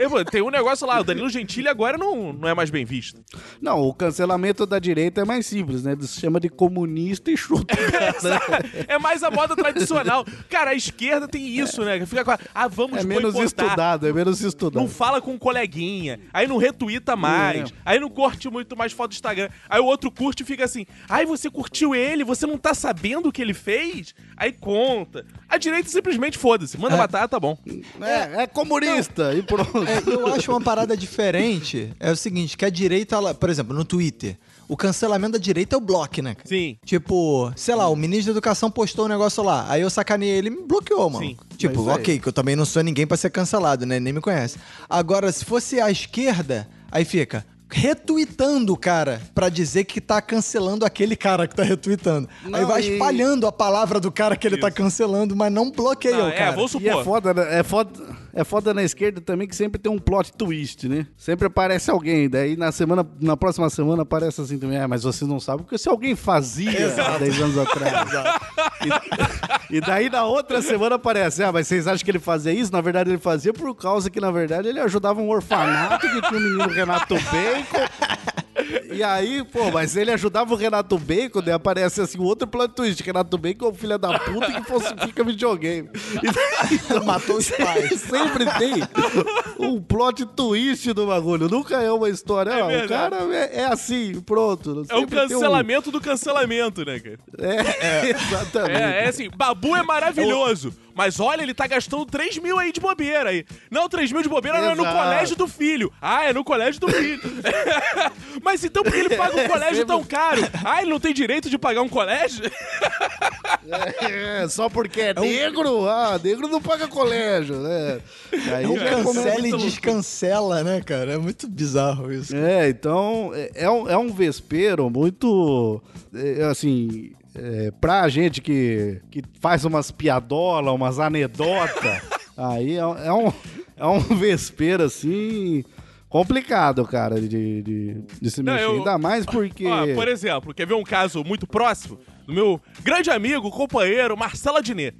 S2: É, pô, tem um negócio lá, o Danilo Gentili agora não, não é mais bem visto.
S4: Não, o cancelamento da direita é mais simples, né? Eles chamam de comunista e chuta. [LAUGHS] cara.
S2: É mais a moda tradicional. Cara, a esquerda tem isso, né? Fica com a, ah, vamos
S4: É menos
S2: boicotar.
S4: estudado, é menos estudado.
S2: Não fala com um coleguinha, aí não retuita mais,
S4: É.
S2: aí não curte muito mais foto do Instagram. Aí o outro curte e fica assim: ai, você curtiu ele, você não tá sabendo o que ele fez? Aí conta. A direita simplesmente foda-se, manda matar, tá bom.
S4: É, é comunista e pronto.
S3: É, eu acho uma parada diferente. É o seguinte, que a direita, ela- por exemplo, no Twitter, o cancelamento da direita é o bloco, né? cara?
S2: Sim.
S3: Tipo, sei lá, o ministro da Educação postou um negócio lá, aí eu sacaneei ele e me bloqueou, mano.
S2: Sim.
S3: Tipo,
S4: aí-
S3: ok, que eu também não sou ninguém pra ser cancelado, né? Nem me conhece. Agora, se fosse a esquerda, aí fica retweetando o cara pra dizer que tá cancelando aquele cara que tá retweetando. aí
S4: Não,
S3: vai
S4: e-
S3: espalhando a palavra do cara que ele tá cancelando, mas não bloqueia
S2: Não,
S3: o
S2: é,
S3: cara.
S2: vamos
S4: E é
S2: supor.
S4: foda, né? é foda, é foda na esquerda também que sempre tem um plot twist, né? Sempre aparece alguém, daí na semana, na próxima semana aparece assim também, ah, mas você não sabe porque se alguém fazia há 10 anos atrás. [LAUGHS] E, e daí na outra semana aparece, ah, mas vocês acham que ele fazia isso? Na verdade ele fazia por causa que na verdade ele ajudava um orfanato que tinha o menino Renato Bacon. E aí, pô, mas ele ajudava o Renato Bacon, daí aparece assim, o outro plot twist, Renato Bacon é o filho da puta que falsifica videogame. E então, [LAUGHS]
S3: Matou os pais. [LAUGHS]
S4: Sempre tem um plot twist do bagulho. Nunca é uma história.
S2: É
S4: o cara é, é assim, pronto.
S2: É o
S4: tem um-
S2: cancelamento do cancelamento, né, cara?
S4: É, [LAUGHS] exatamente.
S2: É, é assim, Babu é maravilhoso. Mas olha, ele tá gastando 3 mil aí de bobeira aí. Não, 3 mil de bobeira não é no
S4: Exato.
S2: colégio do filho. Ah, é no colégio do filho. Mas então por que ele paga um [LAUGHS] colégio
S4: sempre-
S2: tão caro? Ah, ele não tem direito de pagar um colégio?
S4: É, só porque é negro? Ah, negro não paga colégio, né? Aí
S3: É um cancela e descancela, né, cara? É muito bizarro isso.
S4: É, então é, é um, é um vespeiro muito. é, assim. É, pra gente que, que faz umas piadolas, umas anedotas, [LAUGHS] aí é, um- é um, é [LAUGHS] um vespeiro assim. Complicado, cara, de, de, de se
S2: Não,
S4: mexer.
S2: eu-
S4: Ainda mais porque.
S2: Ó, por exemplo, quer ver um caso muito próximo? Do meu grande amigo, companheiro, Marcelo Adnet.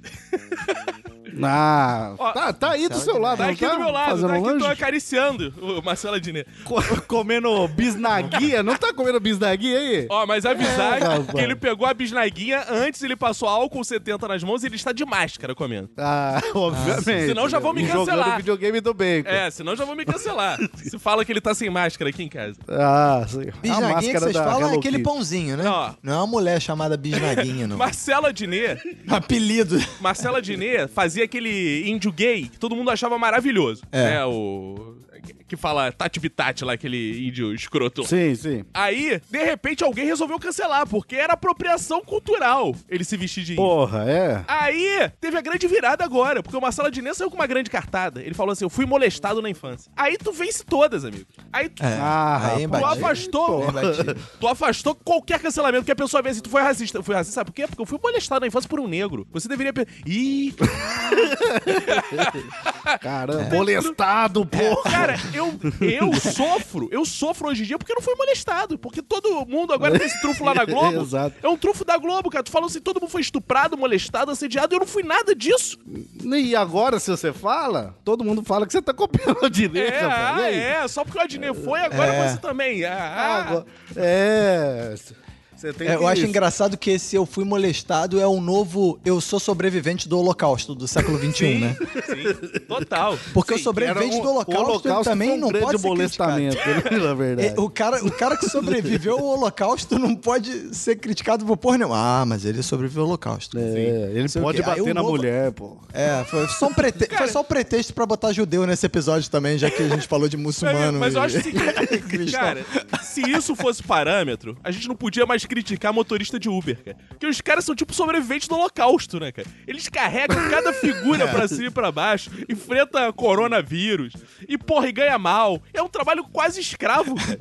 S4: Ah,
S2: Ó,
S4: tá, tá aí do seu lado,
S2: Tá
S4: não
S2: aqui do meu lado,
S4: Fazendo
S2: tá aqui,
S4: lanche?
S2: tô acariciando o Marcelo Adnet.
S4: Co- comendo bisnaguia? não tá comendo bisnaguia aí?
S2: Ó, mas avisar
S4: É, rapaz.
S2: que ele pegou a bisnaguinha, antes ele passou álcool 70 nas mãos e ele está de máscara comendo.
S4: Ah, [LAUGHS] obviamente.
S2: senão já vão me
S4: E
S2: cancelar.
S4: Jogando videogame do bacon.
S2: É, senão já vão me cancelar. [LAUGHS] Se fala que ele tá sem máscara aqui em casa.
S4: Ah, sim. A
S3: Bisnaguinha que
S4: máscara
S3: vocês
S4: da
S3: falam é
S4: Hello
S3: aquele
S4: Kitty.
S3: pãozinho, né?
S2: Ó.
S3: Não é uma mulher chamada Bisnaguinha, não.
S2: Marcelo Adnet, [LAUGHS]
S3: Apelido.
S2: Marcelo Adnet fazia aquele índio gay que todo mundo achava maravilhoso.
S3: É.
S2: Né, o... Que fala Tati Bitati lá, aquele índio escroto.
S4: Sim, sim.
S2: Aí, de repente, alguém resolveu cancelar, porque era apropriação cultural ele se vestir de índio.
S4: Porra, é.
S2: Aí, teve a grande virada agora, porque o Marcelo Adnet saiu com uma grande cartada. Ele falou assim, eu fui molestado na infância. Aí tu vence todas, amigo. Aí tu,
S3: É.
S4: Ah,
S3: aí
S4: rapaz.
S2: tu afastou...
S3: Batido. [LAUGHS]
S2: Tu afastou qualquer cancelamento que a pessoa vê assim, tu foi racista. Eu fui racista, sabe por quê? Porque eu fui molestado na infância por um negro. Você deveria... Ih, [LAUGHS]
S4: Caramba, molestado, porra.
S2: cara, eu, eu [LAUGHS] sofro, eu sofro hoje em dia porque eu não fui molestado. Porque todo mundo agora tem esse trufo lá na [LAUGHS] Globo.
S4: Exato.
S2: É um trufo da Globo, cara. Tu falou assim, todo mundo foi estuprado, molestado, assediado, e eu não fui nada disso.
S4: E agora, se você fala, todo mundo fala que você tá copiando a direita,
S2: É,
S4: rapaz.
S2: Ah, é, só porque o Adnet foi, agora
S3: É.
S2: você também. Ah,
S4: Ah, agora- É. Você tem
S3: É, eu acho engraçado que esse Eu Fui Molestado é o novo Eu Sou Sobrevivente do Holocausto do século XXI,
S2: Sim,
S3: né?
S2: sim, [LAUGHS] total.
S3: Porque o
S4: Sim,
S3: sobrevivente
S4: era um-
S3: do Holocausto,
S4: o Holocausto
S3: também
S4: um
S3: não pode ser
S4: molestamento,
S3: criticado.
S4: na verdade.
S3: É, o, cara, o cara que sobreviveu ao Holocausto não pode ser criticado por porra nenhuma. Ah, mas ele sobreviveu ao Holocausto.
S4: É, ele
S3: o
S4: pode.
S3: Aí
S4: bater
S3: o
S4: na
S3: novo-
S4: mulher, pô.
S3: É, foi só um, prete... foi só um pretexto pra botar judeu nesse episódio também, já que a gente falou de muçulmano.
S2: Mas eu
S3: e-
S2: acho assim, que, [LAUGHS] cara, se isso fosse parâmetro, a gente não podia mais criticar motorista de Uber, cara. Porque os caras são tipo sobreviventes do holocausto, né, cara? Eles carregam cada [LAUGHS] figura pra cima e pra baixo, enfrenta coronavírus, e porra, e ganha mal. É um trabalho quase escravo, cara.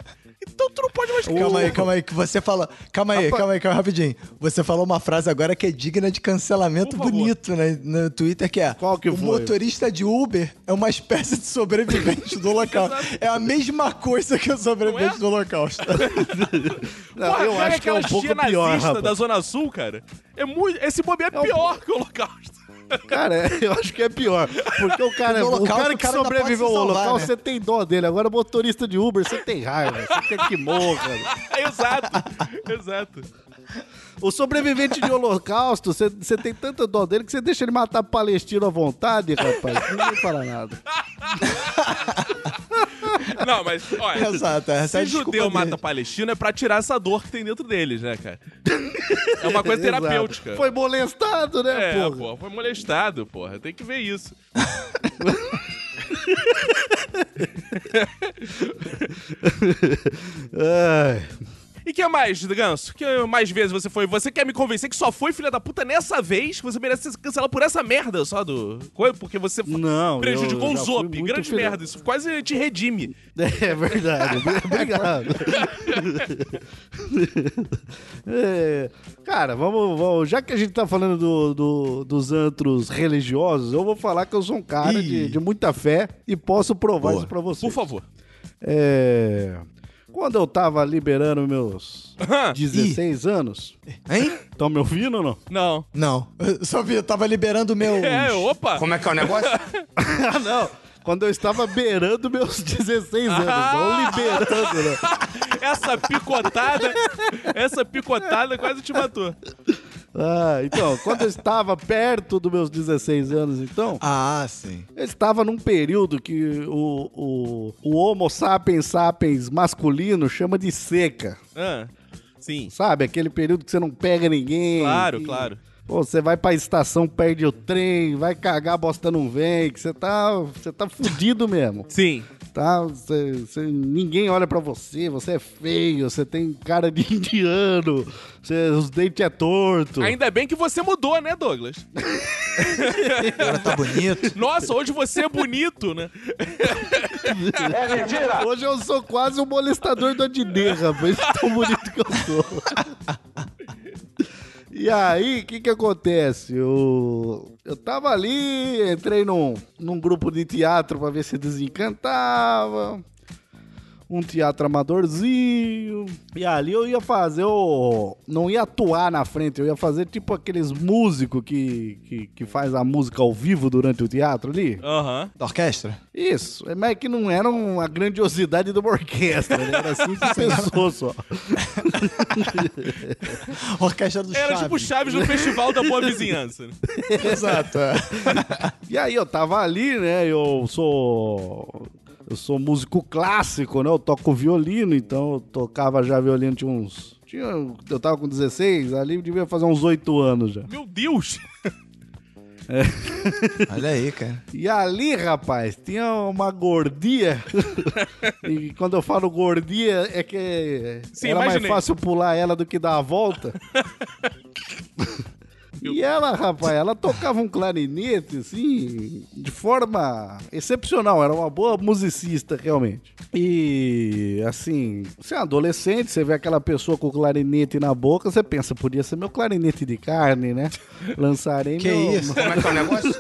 S2: Então tu não pode mais
S3: Calma aí, calma aí, que você falou. Calma aí, calma aí, calma aí, rapidinho. Você falou uma frase agora que é digna de cancelamento
S2: Por favor.
S3: bonito né, no Twitter, que é
S4: Qual que
S3: o
S4: foi?
S3: motorista de Uber é uma espécie de sobrevivente do Holocausto. [LAUGHS] é a mesma coisa que o sobrevivente
S2: é?
S3: do Holocausto. [LAUGHS]
S4: Não,
S2: Porra,
S4: eu
S2: pega
S4: acho que é um
S2: aquela
S4: pouco
S2: tia
S4: pior,
S2: nazista
S4: rapaz.
S2: da Zona Sul, cara. É muito, esse bobear é
S4: um
S2: pior que o holocausto.
S4: Cara, é, eu acho que é pior. Porque o cara,
S3: No
S4: o
S3: Holocausto,
S4: cara
S3: o
S4: que
S3: cara
S4: sobreviveu ao local,
S3: né?
S4: você tem dó dele. Agora, motorista de Uber, você tem raiva. Você quer que morra. [LAUGHS]
S2: exato, exato.
S4: O sobrevivente de holocausto, você, tem tanta dó dele que você deixa ele matar palestino à vontade, rapaz. Ninguém fala nada. [LAUGHS]
S2: Não, mas, olha,
S3: Exato, essa é
S2: se
S3: desculpa
S2: judeu
S3: dele.
S2: mata palestino é pra tirar essa dor que tem dentro deles, né, cara? É uma coisa [LAUGHS] terapêutica.
S4: Foi molestado, né,
S2: É,
S4: porra?
S2: pô, foi molestado, porra. Tem que ver isso. [LAUGHS]
S4: Ai.
S2: E que mais, Ganso? Que mais vezes você foi? Você quer me convencer que só foi filha da puta nessa vez você merece ser cancelado por essa merda só do. Porque você
S4: Não,
S2: prejudicou o Zop. Grande
S4: filha-
S2: merda. Isso quase te redime. [LAUGHS]
S4: É verdade. [LAUGHS] Obrigado. É, cara, vamos, vamos- Já que a gente tá falando do- do- dos antros religiosos, eu vou falar que eu sou um cara de, de muita fé e posso provar
S3: Boa.
S4: isso pra você.
S2: Por favor.
S4: É, Quando eu tava liberando meus 16 anos.
S3: Hein?
S4: Estão me ouvindo ou não?
S2: Não.
S3: Não. Eu só vi, eu tava liberando meus.
S2: É, opa.
S1: Como é que é o negócio? [LAUGHS]
S4: ah, não. Quando eu estava beirando meus 16 anos.
S2: Ah.
S4: Não liberando, né?
S2: Essa picotada, essa picotada quase te matou.
S4: Ah, então, quando eu estava perto dos meus 16 anos, então,
S3: Ah, sim.
S4: eu estava num período que o, o, o Homo sapiens sapiens masculino chama de seca.
S2: Ah, sim.
S4: Sabe? Aquele período que você não pega ninguém.
S2: Claro,
S4: que,
S2: claro.
S4: Pô, você vai pra estação, perde o trem, vai cagar, a bosta não vem, que você tá, você tá fudido mesmo.
S2: Sim.
S4: Tá? Você, você- ninguém olha pra você, você é feio, você tem cara de [LAUGHS] indiano, você- os dentes é torto.
S2: Ainda bem que você mudou, né, Douglas? [LAUGHS]
S3: Agora tá bonito.
S2: Nossa, hoje você é bonito, né? [LAUGHS]
S4: Hoje eu sou quase um molestador do Adnet, rapaz. Tão bonito que eu sou. E aí, o que que acontece? Eu, eu tava ali, entrei num, num grupo de teatro pra ver se desencantava. Um teatro amadorzinho. E ali eu ia fazer o. Não ia atuar na frente, eu ia fazer tipo aqueles músicos que, que, que faz a música ao vivo durante o teatro ali.
S2: Aham.
S3: Da orquestra?
S4: Isso, é, mas é que não era uma grandiosidade de uma orquestra, né? Era cinco pessoas só. [LAUGHS]
S3: Orquestra do
S2: Era
S3: Chaves.
S2: tipo Chaves no Festival da Boa Vizinhança. né? [LAUGHS]
S3: Exato. é.
S4: E aí eu tava ali, né? Eu sou. Eu sou músico clássico, né? Eu toco violino, então eu tocava já violino tinha uns. Tinha, eu tava com 16, ali devia fazer uns 8 anos já.
S2: Meu Deus!
S3: Olha aí, cara.
S4: E ali, rapaz, tinha uma gordia. [LAUGHS] e quando eu falo gordia, é que
S2: Sim,
S4: era mais
S2: imaginei.
S4: fácil pular ela do que dar a volta. [LAUGHS] E ela, rapaz, ela tocava um clarinete, assim, de forma excepcional. Era uma boa musicista, realmente. E, assim, você é adolescente, você vê aquela pessoa com o clarinete na boca, você pensa, podia ser meu clarinete de carne, né? Lançarei
S3: Que
S4: meu...
S3: isso?
S1: Como é que é o negócio?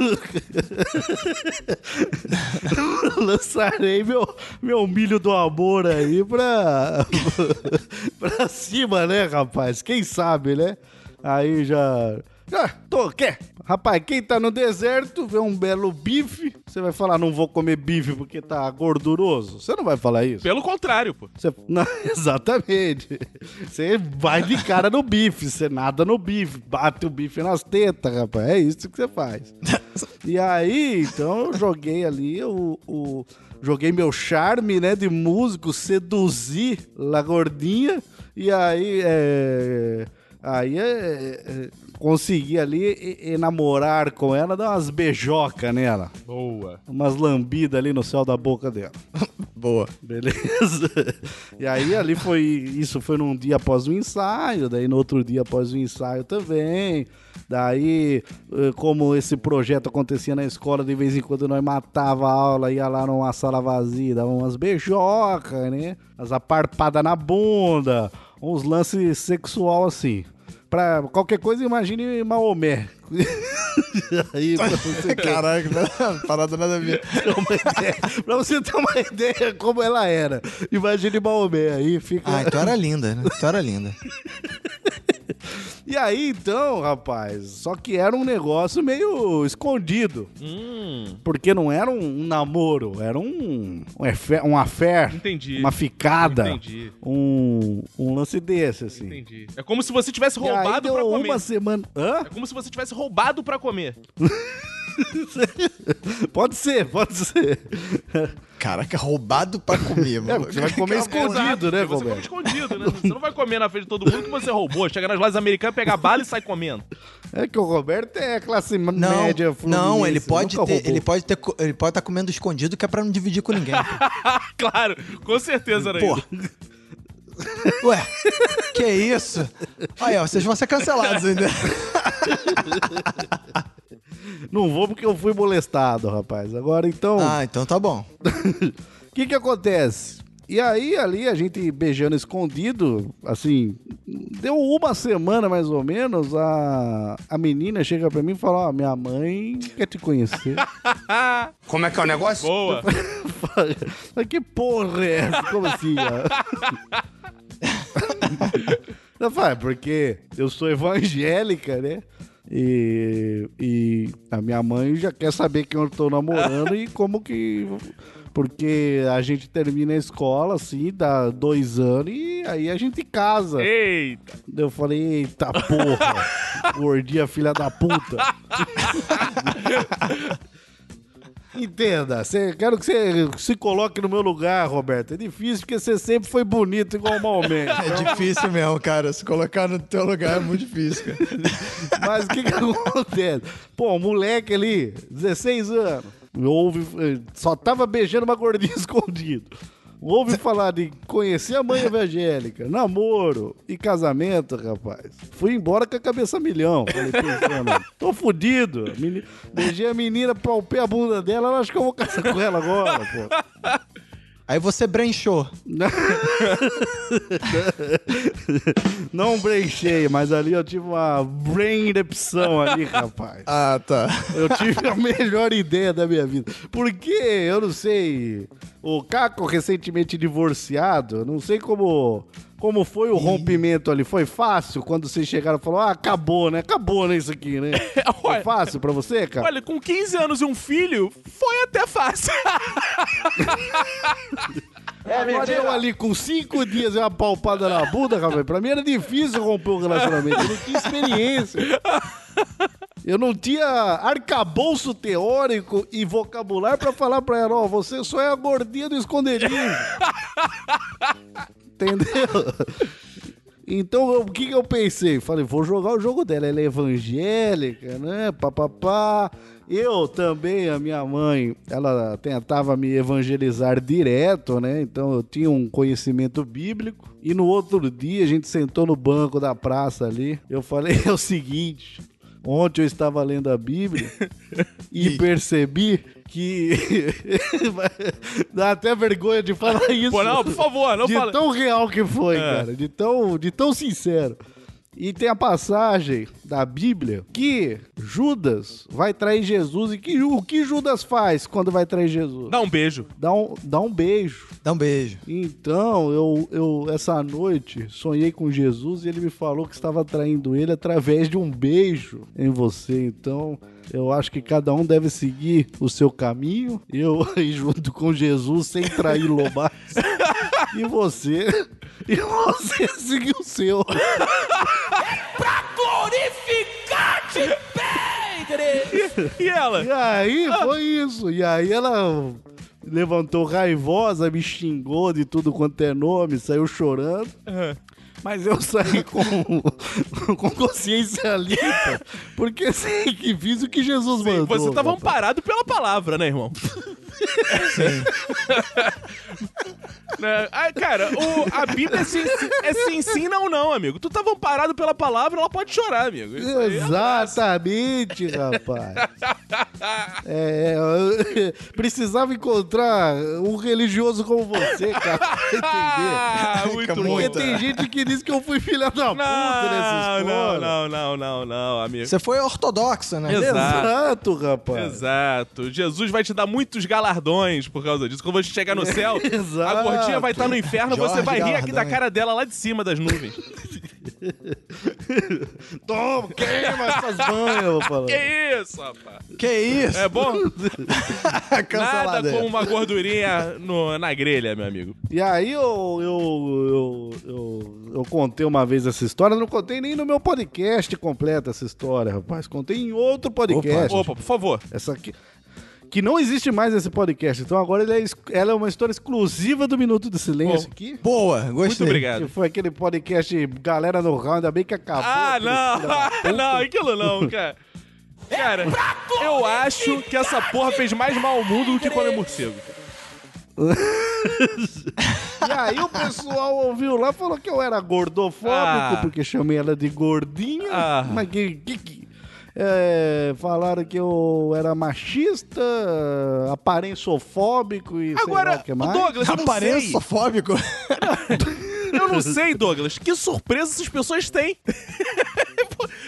S1: [LAUGHS]
S4: lançarei meu, meu milho do amor aí pra, [LAUGHS] pra cima, né, rapaz? Quem sabe, né? Aí já. Ah, tô, quer? Rapaz, quem tá no deserto vê um belo bife, você vai falar, não vou comer bife porque tá gorduroso? Você não vai falar isso?
S2: Pelo contrário, pô.
S4: Você- [LAUGHS] não, exatamente. Você vai de cara no bife, você nada no bife, bate o bife nas tetas, rapaz. É isso que você faz. E aí, então, eu joguei ali o. o- joguei meu charme, né, de músico, seduzi La Gordinha. E aí, é. Aí, é, é, consegui ali e- enamorar com ela, dar umas beijocas nela.
S2: Boa.
S4: Umas lambidas ali no céu da boca dela. [LAUGHS]
S3: Boa.
S4: Beleza. [LAUGHS] E aí ali foi. Isso foi num dia após o ensaio, daí no outro dia após o ensaio também. Daí, eh, como esse projeto acontecia na escola, de vez em quando nós matava a aula, ia lá numa sala vazia, dava umas beijocas, né? As aparpadas na bunda, uns lances sexual assim. Pra qualquer coisa, imagine Maomé. [LAUGHS] aí, pra você ter-
S3: Caraca, parada nada a ver. [LAUGHS]
S4: ter uma ideia, pra você ter uma ideia como ela era. Imagine Maomé aí, fica.
S3: Ah, então era linda, né? Então era linda. [LAUGHS]
S4: E aí, então, rapaz, só que era um negócio meio escondido.
S2: Hum,
S4: Porque não era um, namoro, era um. Um affair, um affair
S2: entendi.
S4: uma ficada.
S2: Entendi.
S4: Um, um lance desse, assim.
S2: Entendi. É como se você tivesse roubado pra comer.
S4: uma semana. Hã?
S2: É como se você tivesse roubado pra comer. [LAUGHS] [LAUGHS]
S4: Pode ser, pode ser.
S3: Caraca, roubado pra comer,
S4: É,
S3: mano.
S4: você vai comer escondido, né,
S2: Você come escondido, né? Você não vai comer na frente de todo mundo que você roubou. Chega nas lojas americanas, pega bala e sai comendo.
S4: É que o Roberto é classe
S3: Não,
S4: média fluminense,
S3: não, ele pode ter, ele pode ter, ele pode estar comendo escondido que é pra não dividir com ninguém. [LAUGHS]
S2: claro, com certeza
S3: Pô.
S2: isso. [LAUGHS]
S3: Ué, que isso? Olha, vocês vão ser cancelados ainda.
S4: Não vou porque eu fui molestado, rapaz. Agora, então,
S3: Ah, então tá bom.
S4: o [LAUGHS] que que acontece? E aí, ali, a gente beijando escondido, assim, deu uma semana mais ou menos, a, a menina chega pra mim e fala, ó, minha mãe quer te conhecer. [LAUGHS]
S1: Como é que é o negócio?
S2: Boa. [LAUGHS]
S4: Que porra é essa? Como assim? ó? Eu falei, porque eu sou evangélica, né? E, e a minha mãe já quer saber quem eu tô namorando e como que. Porque a gente termina a escola, assim, dá dois anos e aí a gente casa.
S2: Eita.
S4: Eu falei, eita porra, [LAUGHS] gordinha filha da puta. [LAUGHS] Entenda, cê, quero que você se coloque no meu lugar, Roberto. É difícil porque você sempre foi bonito igual o Maomé.
S3: É difícil mesmo, cara. Se colocar no teu lugar é muito difícil, cara. [LAUGHS]
S4: Mas o que que acontece? Pô, um moleque ali, 16 anos, ouve, eh, só tava beijando uma gordinha [LAUGHS] escondido. Ouve falar de conhecer a mãe evangélica, namoro e casamento, rapaz. Fui embora com a cabeça milhão. Falei, pensando, tô fudido. Meni- Beijei a menina, palpei a bunda dela, ela acha que eu vou casar com ela agora, pô.
S3: Aí você brenchou. [LAUGHS]
S4: Não brechei, mas ali eu tive uma brain erupção ali, [LAUGHS] rapaz.
S3: Ah, tá.
S4: Eu tive a melhor ideia da minha vida. Porque, eu não sei. o Caco recentemente divorciado, não sei como como foi o rompimento ali. Foi fácil quando vocês chegaram e falaram, ah, acabou, né? Acabou, né, isso aqui, né? [LAUGHS] Foi
S2: Olha-
S4: fácil pra você, cara?
S2: Olha, com 15 anos e um filho, foi até fácil. [LAUGHS]
S4: Agora eu ali com cinco dias e uma palpada na bunda, cara, pra mim era difícil romper o relacionamento. Eu não tinha experiência. Eu não tinha arcabouço teórico e vocabulário pra falar pra ela, ó, você só é a gordinha do esconderijo. [LAUGHS] Entendeu? [LAUGHS] Então, o que, que eu pensei? Falei, vou jogar o jogo dela. Ela é evangélica, né? Papapá. Eu também, a minha mãe, ela tentava me evangelizar direto, né? Então eu tinha um conhecimento bíblico. E no outro dia a gente sentou no banco da praça ali. Eu falei: [LAUGHS] é o seguinte. Ontem eu estava lendo a Bíblia [LAUGHS] e percebi que. [LAUGHS] Dá até vergonha de falar isso.
S2: Pô, não, por favor, não
S4: de
S2: fala.
S4: tão real que foi,
S2: É.
S4: cara. De tão, de tão sincero. E tem a passagem da Bíblia que Judas vai trair Jesus. E que, o que Judas faz quando vai trair Jesus?
S2: Dá um beijo.
S4: Dá um, dá um beijo.
S3: Dá um beijo.
S4: Então, eu, eu essa noite sonhei com Jesus e ele me falou que estava traindo ele através de um beijo em você. Então, eu acho que cada um deve seguir o seu caminho. Eu [LAUGHS] aí junto com Jesus sem trair Lobas. e você, e você seguir o seu.
S2: Glorificar-te, Pedro! E ela?
S4: E aí foi isso. E aí ela levantou raivosa, me xingou de tudo quanto é nome, saiu chorando. Mas eu saí com, [LAUGHS] com consciência limpa, porque [LAUGHS] sei que fiz o que Jesus mandou.
S2: Você tava
S4: rapaz.
S2: amparado pela palavra, né, irmão? [LAUGHS] Né? Ah, cara, o- a Bíblia é sim, é sim, sim, não, não, amigo. Tu tava amparado pela palavra, ela pode chorar, amigo. Isso é
S4: Exatamente, rapaz. [LAUGHS] É, eu [LAUGHS] precisava encontrar um religioso como você, cara, pra entender.
S2: Ah, muito bom.
S4: Porque
S3: muito.
S4: tem gente que diz que eu fui filha da puta nessa
S2: Não,
S4: história.
S2: não, não, não, não, não, amigo.
S3: Você foi ortodoxo, né?
S2: Exato.
S4: Exato, rapaz.
S2: Exato. Jesus vai te dar muitos galardões por causa disso. Quando você chegar no céu, [LAUGHS] a gordinha vai estar no inferno, você
S3: Jorge
S2: vai rir aqui da cara dela lá de cima das nuvens. [LAUGHS]
S4: Toma, queima essas banhas, eu vou falar.
S2: que isso, rapaz?
S3: Que isso?
S2: É bom? [LAUGHS] Nada
S3: Cancelado.
S2: como uma gordurinha no- na grelha, meu amigo.
S4: E aí eu, eu, eu, eu, eu contei uma vez essa história, não contei nem no meu podcast completo essa história, rapaz. Contei em outro podcast.
S2: Opa, por favor.
S4: Essa aqui. Que não existe mais esse podcast. Então agora ele é, ela é uma história exclusiva do Minuto do Silêncio
S2: Bom.
S4: aqui.
S3: Boa,
S2: Muito
S3: gostei.
S4: Que
S2: obrigado.
S4: foi aquele podcast Galera no Round, ainda bem que acabou.
S2: Ah, não. [LAUGHS] não, aquilo não, cara. Cara, eu acho que essa porra fez mais mal ao mundo do que comer morcego. [LAUGHS]
S4: E aí o pessoal ouviu lá falou que eu era gordofóbico,
S2: Ah.
S4: porque chamei ela de gordinha.
S2: Ah.
S4: Mas que. que, que- é, falaram que eu era machista, aparenciofóbico e sei lá
S2: Agora,
S4: o que mais.
S2: Douglas, eu não sei.
S3: Aparençofóbico. [LAUGHS]
S2: Eu não sei, Douglas. Que surpresa essas pessoas têm. [LAUGHS]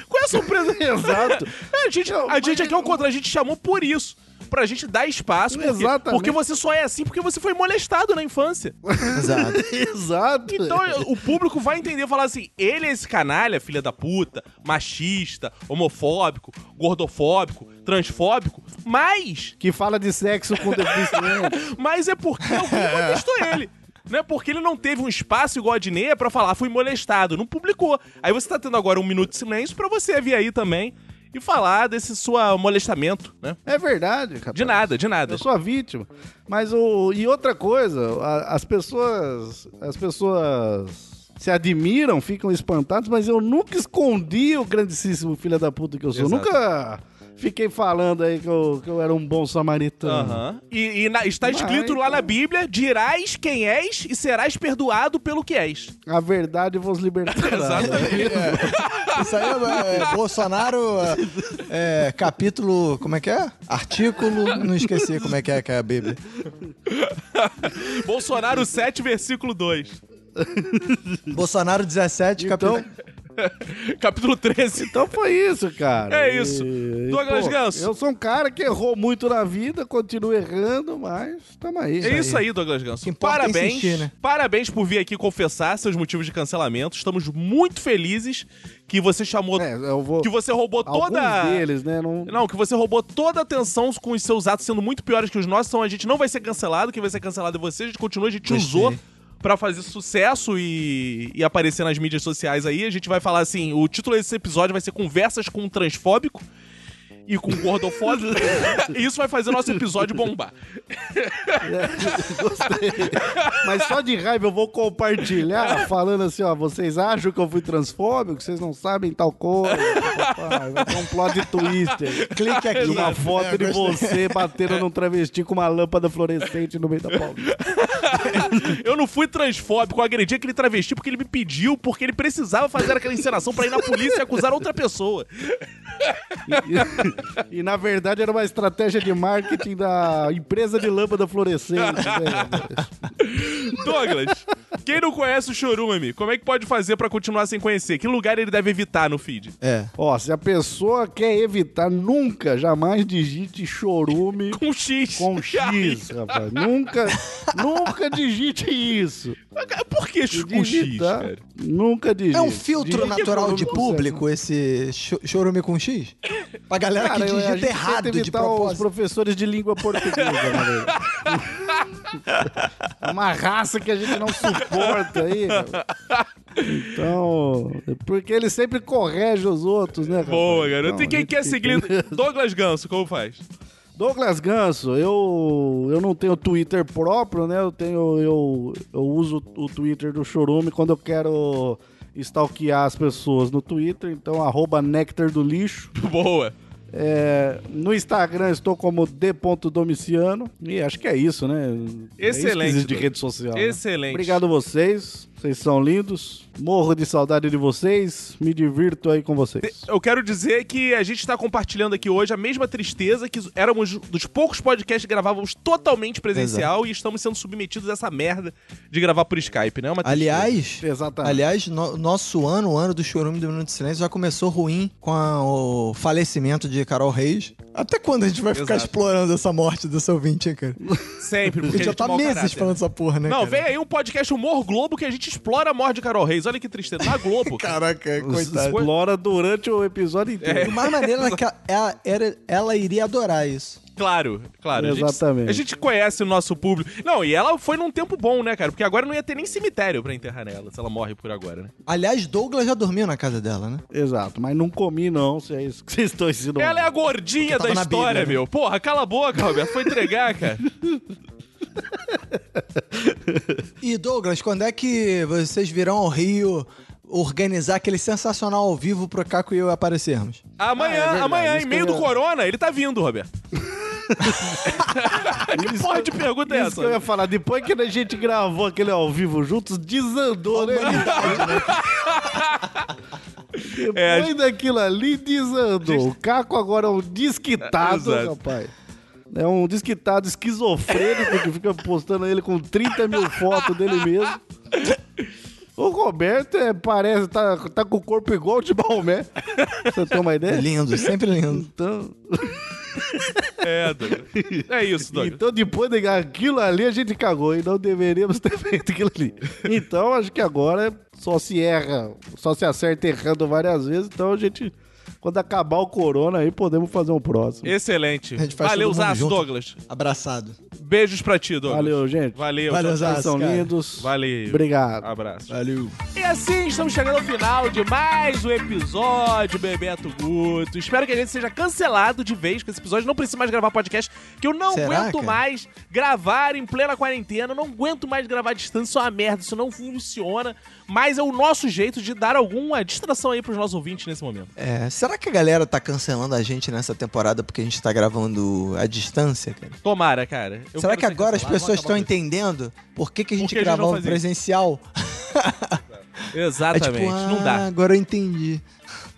S2: Qual é a surpresa?
S4: Exato.
S2: A gente,
S4: Não,
S2: a gente aqui ao contrário, a gente chamou por isso. Pra gente dar espaço. Porque,
S4: Exatamente.
S2: porque você só é assim porque você foi molestado na infância.
S3: Exato. [LAUGHS]
S4: Exato.
S2: Então o público vai entender e falar assim: ele é esse canalha, filha da puta, machista, homofóbico, gordofóbico, transfóbico, mas.
S4: Que fala de sexo com deficiente. [LAUGHS]
S2: Mas é porque alguém molestou ele. Não é porque ele não teve um espaço igual a Dineia pra falar, fui molestado. Não publicou. Aí você tá tendo agora um minuto de silêncio pra você vir aí também e falar desse seu molestamento, né?
S4: é verdade, rapaz.
S2: De nada, de nada.
S4: Eu sou a vítima. Mas o. E outra coisa, a- as pessoas. As pessoas se admiram, ficam espantados, mas eu nunca escondi o grandíssimo filho da puta que eu sou.
S2: Exato.
S4: Nunca fiquei falando aí que eu, que eu era um bom samaritano.
S2: Aham. E, e na- está escrito
S4: Mas,
S2: lá na
S4: então-
S2: Bíblia: dirás quem és e serás perdoado pelo que és.
S4: A verdade vos [LAUGHS] libertará.
S2: Exatamente.
S3: É, Isso aí é, é, Bolsonaro, é, capítulo, como é que é? Artículo, não esqueci como é que é que é a Bíblia.
S2: Bolsonaro 7, versículo 2.
S3: Bolsonaro 17,
S4: Então,
S3: capítulo... [LAUGHS]
S2: Capítulo 13.
S4: Então foi isso, cara.
S2: É isso. Douglas Ganso.
S4: Eu sou um cara que errou muito na vida, continuo errando, mas tamo aí.
S2: É isso aí, Douglas Ganso. Parabéns.
S3: insistir, né?
S2: Parabéns por vir aqui confessar seus motivos de cancelamento. Estamos muito felizes que você chamou.
S4: É, eu vou...
S2: Que você roubou toda.
S4: Alguns deles, né? Não...
S2: Não, que você roubou toda a atenção com os seus atos sendo muito piores que os nossos, então a gente não vai ser cancelado, quem vai ser cancelado é você, a gente continua, a gente
S3: Gostei.
S2: usou pra fazer sucesso e, e aparecer nas mídias sociais aí. A gente vai falar assim, o título desse episódio vai ser Conversas com um Transfóbico e com um gordofóbico. [LAUGHS] e isso vai fazer o nosso episódio bombar.
S4: Gostei. [LAUGHS] Mas só de raiva eu vou compartilhar falando assim, ó, vocês acham que eu fui transfóbico? Vocês não sabem tal coisa. Vai ter um plot twister.
S3: Clique aqui.
S4: E uma foto
S3: É,
S4: de você batendo num travesti com uma lâmpada fluorescente no meio da palma. [LAUGHS]
S2: Eu não fui transfóbico, eu agredi aquele travesti porque ele me pediu, porque ele precisava fazer aquela encenação pra ir na polícia e acusar outra pessoa.
S4: E, na verdade era uma estratégia de marketing da empresa de lâmpada fluorescente. né?
S2: Douglas, quem não conhece o Chorume, como é que pode fazer pra continuar sem conhecer? Que lugar ele deve evitar no feed?
S3: É.
S4: Ó, se a pessoa quer evitar, nunca, jamais digite chorume
S2: Com X.
S4: com X, [LAUGHS] rapaz. Nunca, nunca digite isso.
S2: Por que com X, cara?
S4: Nunca digite.
S3: É um filtro
S4: Digite
S3: natural de público esse cho- chorume com X? Pra galera
S4: Cara,
S3: que digita errado de
S4: evitar os
S3: propósito.
S4: professores de língua portuguesa. É [LAUGHS] uma raça que a gente não suporta aí. Então, porque ele sempre corrige os outros, né?
S2: Boa,
S4: rapaz?
S2: garoto.
S4: Então,
S2: e quem quer
S4: tem
S2: seguir
S4: que- [LAUGHS]
S2: Douglas Ganso, como faz?
S4: Douglas Ganso, eu, eu não tenho Twitter próprio, né? Eu tenho eu, eu uso o Twitter do Chorume quando eu quero stalkear as pessoas no Twitter, então arroba Nectar do Lixo.
S2: Boa.
S4: É, no Instagram estou como d.domiciano e acho que é isso, né? É isso
S2: Excelente,
S4: existe de rede social. né?
S2: Excelente.
S4: Obrigado a vocês, vocês são lindos. Morro de saudade de vocês, me divirto aí com vocês.
S2: Eu quero dizer que a gente está compartilhando aqui hoje a mesma tristeza que éramos dos poucos podcasts que gravávamos totalmente presencial e estamos sendo submetidos a essa merda de gravar por Skype, né? É uma tristeza.
S3: Aliás,
S4: Exatamente.
S3: aliás no- nosso ano, o ano do chorume do Minuto de Silêncio, já começou ruim com a- o falecimento de Carol Reis. Até quando a gente vai ficar
S2: Exato.
S3: explorando essa morte dessa ouvinte, hein, cara?
S2: sempre, [LAUGHS]
S3: A
S2: porque
S3: gente já tá meses
S2: caráter.
S3: falando essa porra, né,
S2: Não,
S3: cara?
S2: vem aí um podcast Humor Globo que a gente explora a morte de Carol Reis. Olha que tristeza. Na Globo. [LAUGHS]
S3: Caraca, coitado.
S4: Explora durante o episódio inteiro.
S3: O mais maneiro é que ela, ela, ela iria adorar isso.
S2: Claro, claro. A gente-
S4: Exatamente.
S2: A gente, conhece o nosso público. Não, e ela foi num tempo bom, né, cara? Porque agora não ia ter nem cemitério pra enterrar nela, se ela morre por agora, né?
S3: Aliás, Douglas já dormiu na casa dela, né?
S4: Exato, mas não comi não, se é isso que vocês estão ensinando.
S2: Ela é a gordinha da história,
S3: Bíblia, né?
S2: meu. Porra, cala a boca, Roberto. Foi entregar, cara. [LAUGHS]
S3: E Douglas, quando é que vocês virão ao Rio organizar aquele sensacional ao vivo pro Caco e eu aparecermos?
S2: Amanhã,
S4: Ah, é verdade,
S2: amanhã,
S4: isso
S2: em meio
S4: eu
S2: do corona, ele tá vindo, Roberto. [LAUGHS] que porra de pergunta é
S4: Isso
S2: essa?
S4: que eu ia falar, depois que a gente gravou aquele ao vivo juntos, desandou, né? Depois
S2: É,
S4: daquilo ali, desandou. O Caco agora é um desquitado,
S2: Exato.
S4: rapaz. É um desquitado esquizofrênico que fica postando ele com 30 mil fotos dele mesmo. O Roberto é, parece, tá, tá com o corpo igual o de Maomé. Você tem uma ideia?
S3: Lindo, sempre lindo.
S4: Então,
S2: É, Douglas. É isso, Douglas.
S4: então, depois daquilo ali, a gente cagou e não deveríamos ter [LAUGHS] feito aquilo ali. Então, acho que agora só se erra, só se acerta errando várias vezes. Então, a gente, quando acabar o corona aí, podemos fazer um próximo.
S2: Excelente.
S3: A gente faz
S2: Valeu,
S3: junto.
S2: Douglas.
S3: Abraçado.
S2: Beijos pra ti, Douglas.
S4: Valeu, gente.
S2: Valeu.
S3: Valeu.
S4: Vocês são
S3: cara.
S4: lindos.
S2: Valeu.
S4: Obrigado.
S2: Abraço.
S3: Valeu.
S2: E assim estamos chegando ao final de mais um episódio Bebeto Guto. Espero que a gente seja cancelado de vez com esse episódio. Não preciso mais gravar podcast, que eu não
S3: Será,
S2: aguento
S3: cara?
S2: mais gravar em plena quarentena. Não aguento mais gravar à distância. Isso é uma merda, isso não funciona. Mas é o nosso jeito de dar alguma distração aí pros nossos ouvintes nesse momento.
S3: É, será que a galera tá cancelando a gente nessa temporada porque a gente tá gravando à distância, cara?
S2: Tomara, cara. Eu
S3: será que agora as pessoas estão entendendo por que, que a gente
S2: a não fazia?
S3: presencial? [LAUGHS]
S2: Exatamente,
S3: É tipo,
S2: não
S3: ah,
S2: dá.
S3: agora eu entendi.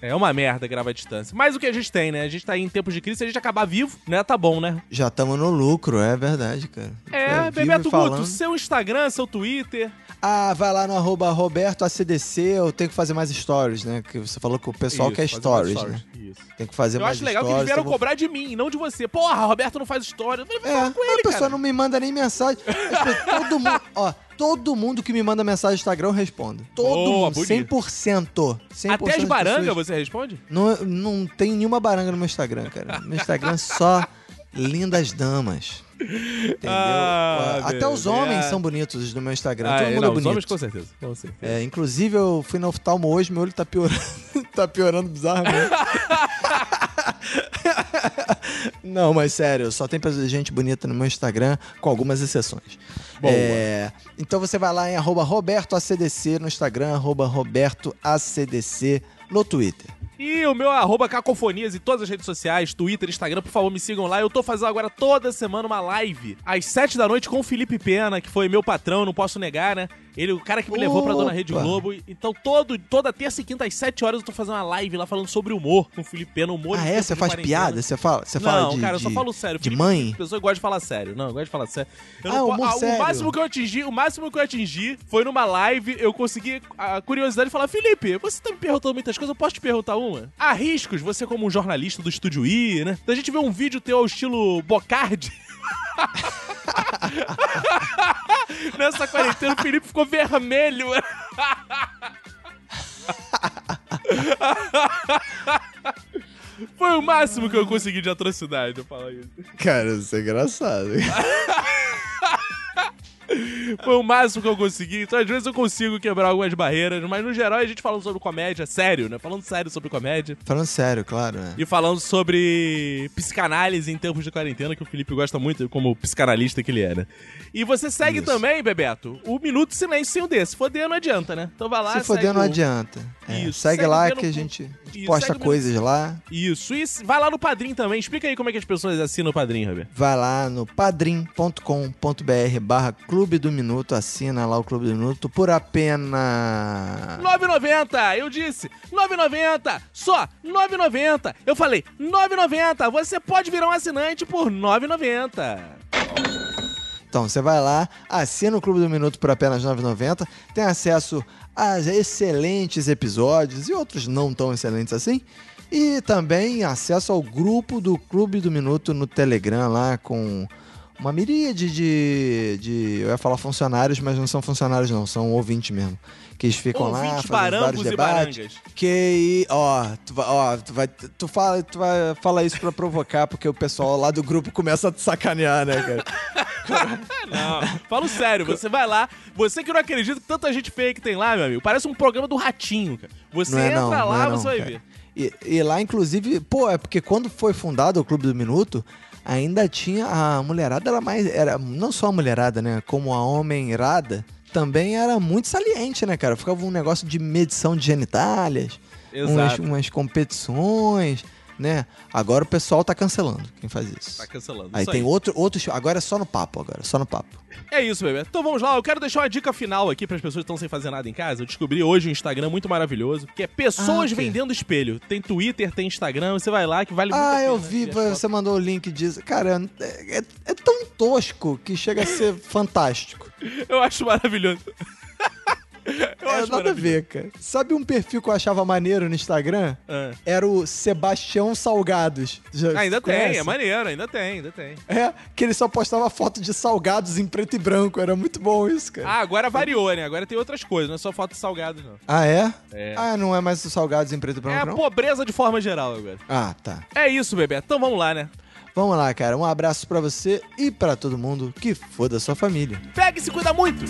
S2: É uma merda gravar à distância. Mas o que a gente tem, né? A gente tá aí em tempos de crise, se a gente acabar vivo, né? Tá bom, né?
S3: Já estamos no lucro, é verdade, cara.
S2: É,
S3: vivo
S2: Bebeto. Guto, seu Instagram, seu Twitter.
S3: Ah, vai lá no arroba Roberto ACDC, eu tenho que fazer mais stories, né? Que você falou que o pessoal
S2: Isso,
S3: quer
S2: mais
S3: stories, né?
S2: Isso.
S3: Tem que fazer
S2: Eu
S3: mais
S2: acho legal que eles
S3: stories.
S2: vieram
S3: então eu vou-
S2: cobrar de mim, não de você. Porra, Roberto não faz história. Eu falei,
S3: É,
S2: falar com ele,
S3: a pessoa
S2: cara.
S3: não me manda nem mensagem. [LAUGHS] Todo mundo, ó, todo mundo que me manda mensagem no Instagram eu respondo. Todo
S2: Boa,
S3: mundo,
S2: bonito.
S3: 100%. 100%
S2: Até as barangas
S3: pessoas-
S2: você responde?
S3: Não, não tem nenhuma baranga no meu Instagram, cara. No Instagram só lindas damas. Entendeu?
S2: Ah,
S3: Até
S2: meu
S3: os homens
S2: Deus.
S3: são bonitos no meu Instagram.
S2: Ah,
S3: Todo
S2: é,
S3: mundo
S2: não,
S3: é
S2: os
S3: bonito.
S2: homens com certeza. Com certeza.
S3: É, inclusive, eu fui no oftalmo hoje, meu olho tá piorando. [LAUGHS] tá piorando bizarramente. [LAUGHS] Não, mas sério, só tem gente bonita no meu Instagram, com algumas exceções. É, então você vai lá em arroba RobertoACDC no Instagram, arroba RobertoACDC no Twitter.
S2: E o meu arroba cacofonias em todas as redes sociais, Twitter, Instagram, por favor, me sigam lá. Eu tô fazendo agora toda semana uma live às sete da noite com o Felipe Pena, que foi meu patrão, não posso negar, né? Ele, o cara que me levou pra Dona Rede
S3: Opa.
S2: Globo. Então, todo, toda terça e quinta às sete horas eu tô fazendo uma live lá falando sobre humor com o Felipe Pena, humor
S3: ah, é? Você faz
S2: quarentena.
S3: piada? Você fala, você
S2: não,
S3: fala de,
S2: cara, eu só falo sério.
S3: de mãe?
S2: As pessoas gostam de falar sério. Não, eu gosto de falar sério. Eu
S3: Ah,
S2: não
S3: humor
S2: o
S3: sério.
S2: máximo que eu atingi, o máximo que eu atingi foi numa live, eu consegui a curiosidade de falar, Felipe, você tá me perguntando muitas coisas, eu posso te perguntar uma? Há riscos, você como um jornalista do Estúdio I, né? Da gente ver um vídeo teu ao estilo Bocardi. [LAUGHS] [LAUGHS] [LAUGHS] Nessa quarentena, o Felipe ficou vermelho. [LAUGHS] Foi o máximo que eu consegui de atrocidade, eu falar isso.
S3: Cara, isso é engraçado. [LAUGHS]
S2: Foi o máximo que eu consegui. Então, às vezes, eu consigo quebrar algumas barreiras, mas no geral a gente falando sobre comédia, sério, né? Falando sério sobre comédia.
S3: Falando sério, claro, né?
S2: E falando sobre psicanálise em tempos de quarentena, que o Felipe gosta muito, como psicanalista que ele é, né? E você segue
S3: Isso.
S2: também, Bebeto, o Minuto Silêncio sem o D. Se foder, não adianta, né? Então vai lá,
S3: Se foder, não
S2: o-
S3: adianta. É,
S2: Isso,
S3: segue,
S2: segue
S3: lá que a gente
S2: Isso,
S3: posta coisas lá.
S2: Isso. E vai lá no Padrim também. Explica aí como é que as pessoas assinam o Padrim, Roberto.
S3: Vai lá no padrim.com.br barra Clube do Minuto, assina lá o Clube do Minuto por apenas...
S2: 9,90! Eu disse 9,90! Só 9,90! Eu falei 9,90! Você pode virar um assinante por 9,90!
S3: Então, você vai lá, assina o Clube do Minuto por apenas R$ 9,90, tem acesso a excelentes episódios e outros não tão excelentes assim. E também acesso ao grupo do Clube do Minuto no Telegram lá com uma miríade de, de. Eu ia falar funcionários, mas não são funcionários, não, são ouvintes mesmo. Que eles ficam lá fazendo vários debates. Que ó, tu ó, tu vai, tu fala, tu vai falar isso pra provocar, porque o pessoal lá do grupo começa a te sacanear, né, cara? [LAUGHS]
S2: Não, falo sério, você vai lá, você que não acredita que tanta gente feia que tem lá, meu amigo, parece um programa do Ratinho, cara. Você
S3: Não é
S2: entra
S3: não, não
S2: lá,
S3: é não,
S2: você vai
S3: cara.
S2: ver.
S3: E, e lá, inclusive, pô, é porque quando foi fundado o Clube do Minuto, ainda tinha a mulherada, era mais. Era, não só a mulherada, né? Como a homem-irada, também era muito saliente, né, cara? Ficava um negócio de medição de genitálias, umas, umas competições, né? Agora o pessoal tá cancelando quem faz isso.
S2: Tá cancelando.
S3: Aí
S2: isso
S3: tem outro, outro. show- Agora é só no papo, agora, só no papo.
S2: É isso, bebê. Então vamos lá, eu quero deixar uma dica final aqui para as pessoas que estão sem fazer nada em casa. Eu descobri hoje um Instagram muito maravilhoso, que é pessoas
S3: Ah, o quê?
S2: vendendo espelho. Tem Twitter, tem Instagram, você vai lá que vale muito
S3: Ah, eu vi, você mandou o link disso. Cara, é, é- é tão tosco que chega a ser [LAUGHS] fantástico.
S2: Eu acho maravilhoso. [LAUGHS] eu
S3: é, nada a ver, cara. Sabe um perfil que eu achava maneiro no Instagram?
S2: Ah.
S3: Era o Sebastião Salgados. Já
S2: Ah, ainda tem,
S3: conhece?
S2: é maneiro, ainda tem, ainda tem.
S3: É, que ele só postava foto de salgados em preto e branco. Era muito bom isso, cara.
S2: Ah, agora variou, né? Agora tem outras coisas, não é só foto de salgados, não.
S3: Ah, é?
S2: É.
S3: Ah, não é mais os salgados em preto e
S2: É
S3: branco,
S2: a
S3: não?
S2: pobreza de forma geral agora.
S3: Ah, tá.
S2: É isso, bebê. Então vamos lá, né?
S3: Vamos lá, cara. Um abraço pra você e pra todo mundo que foda sua família.
S2: Pega e se cuida muito!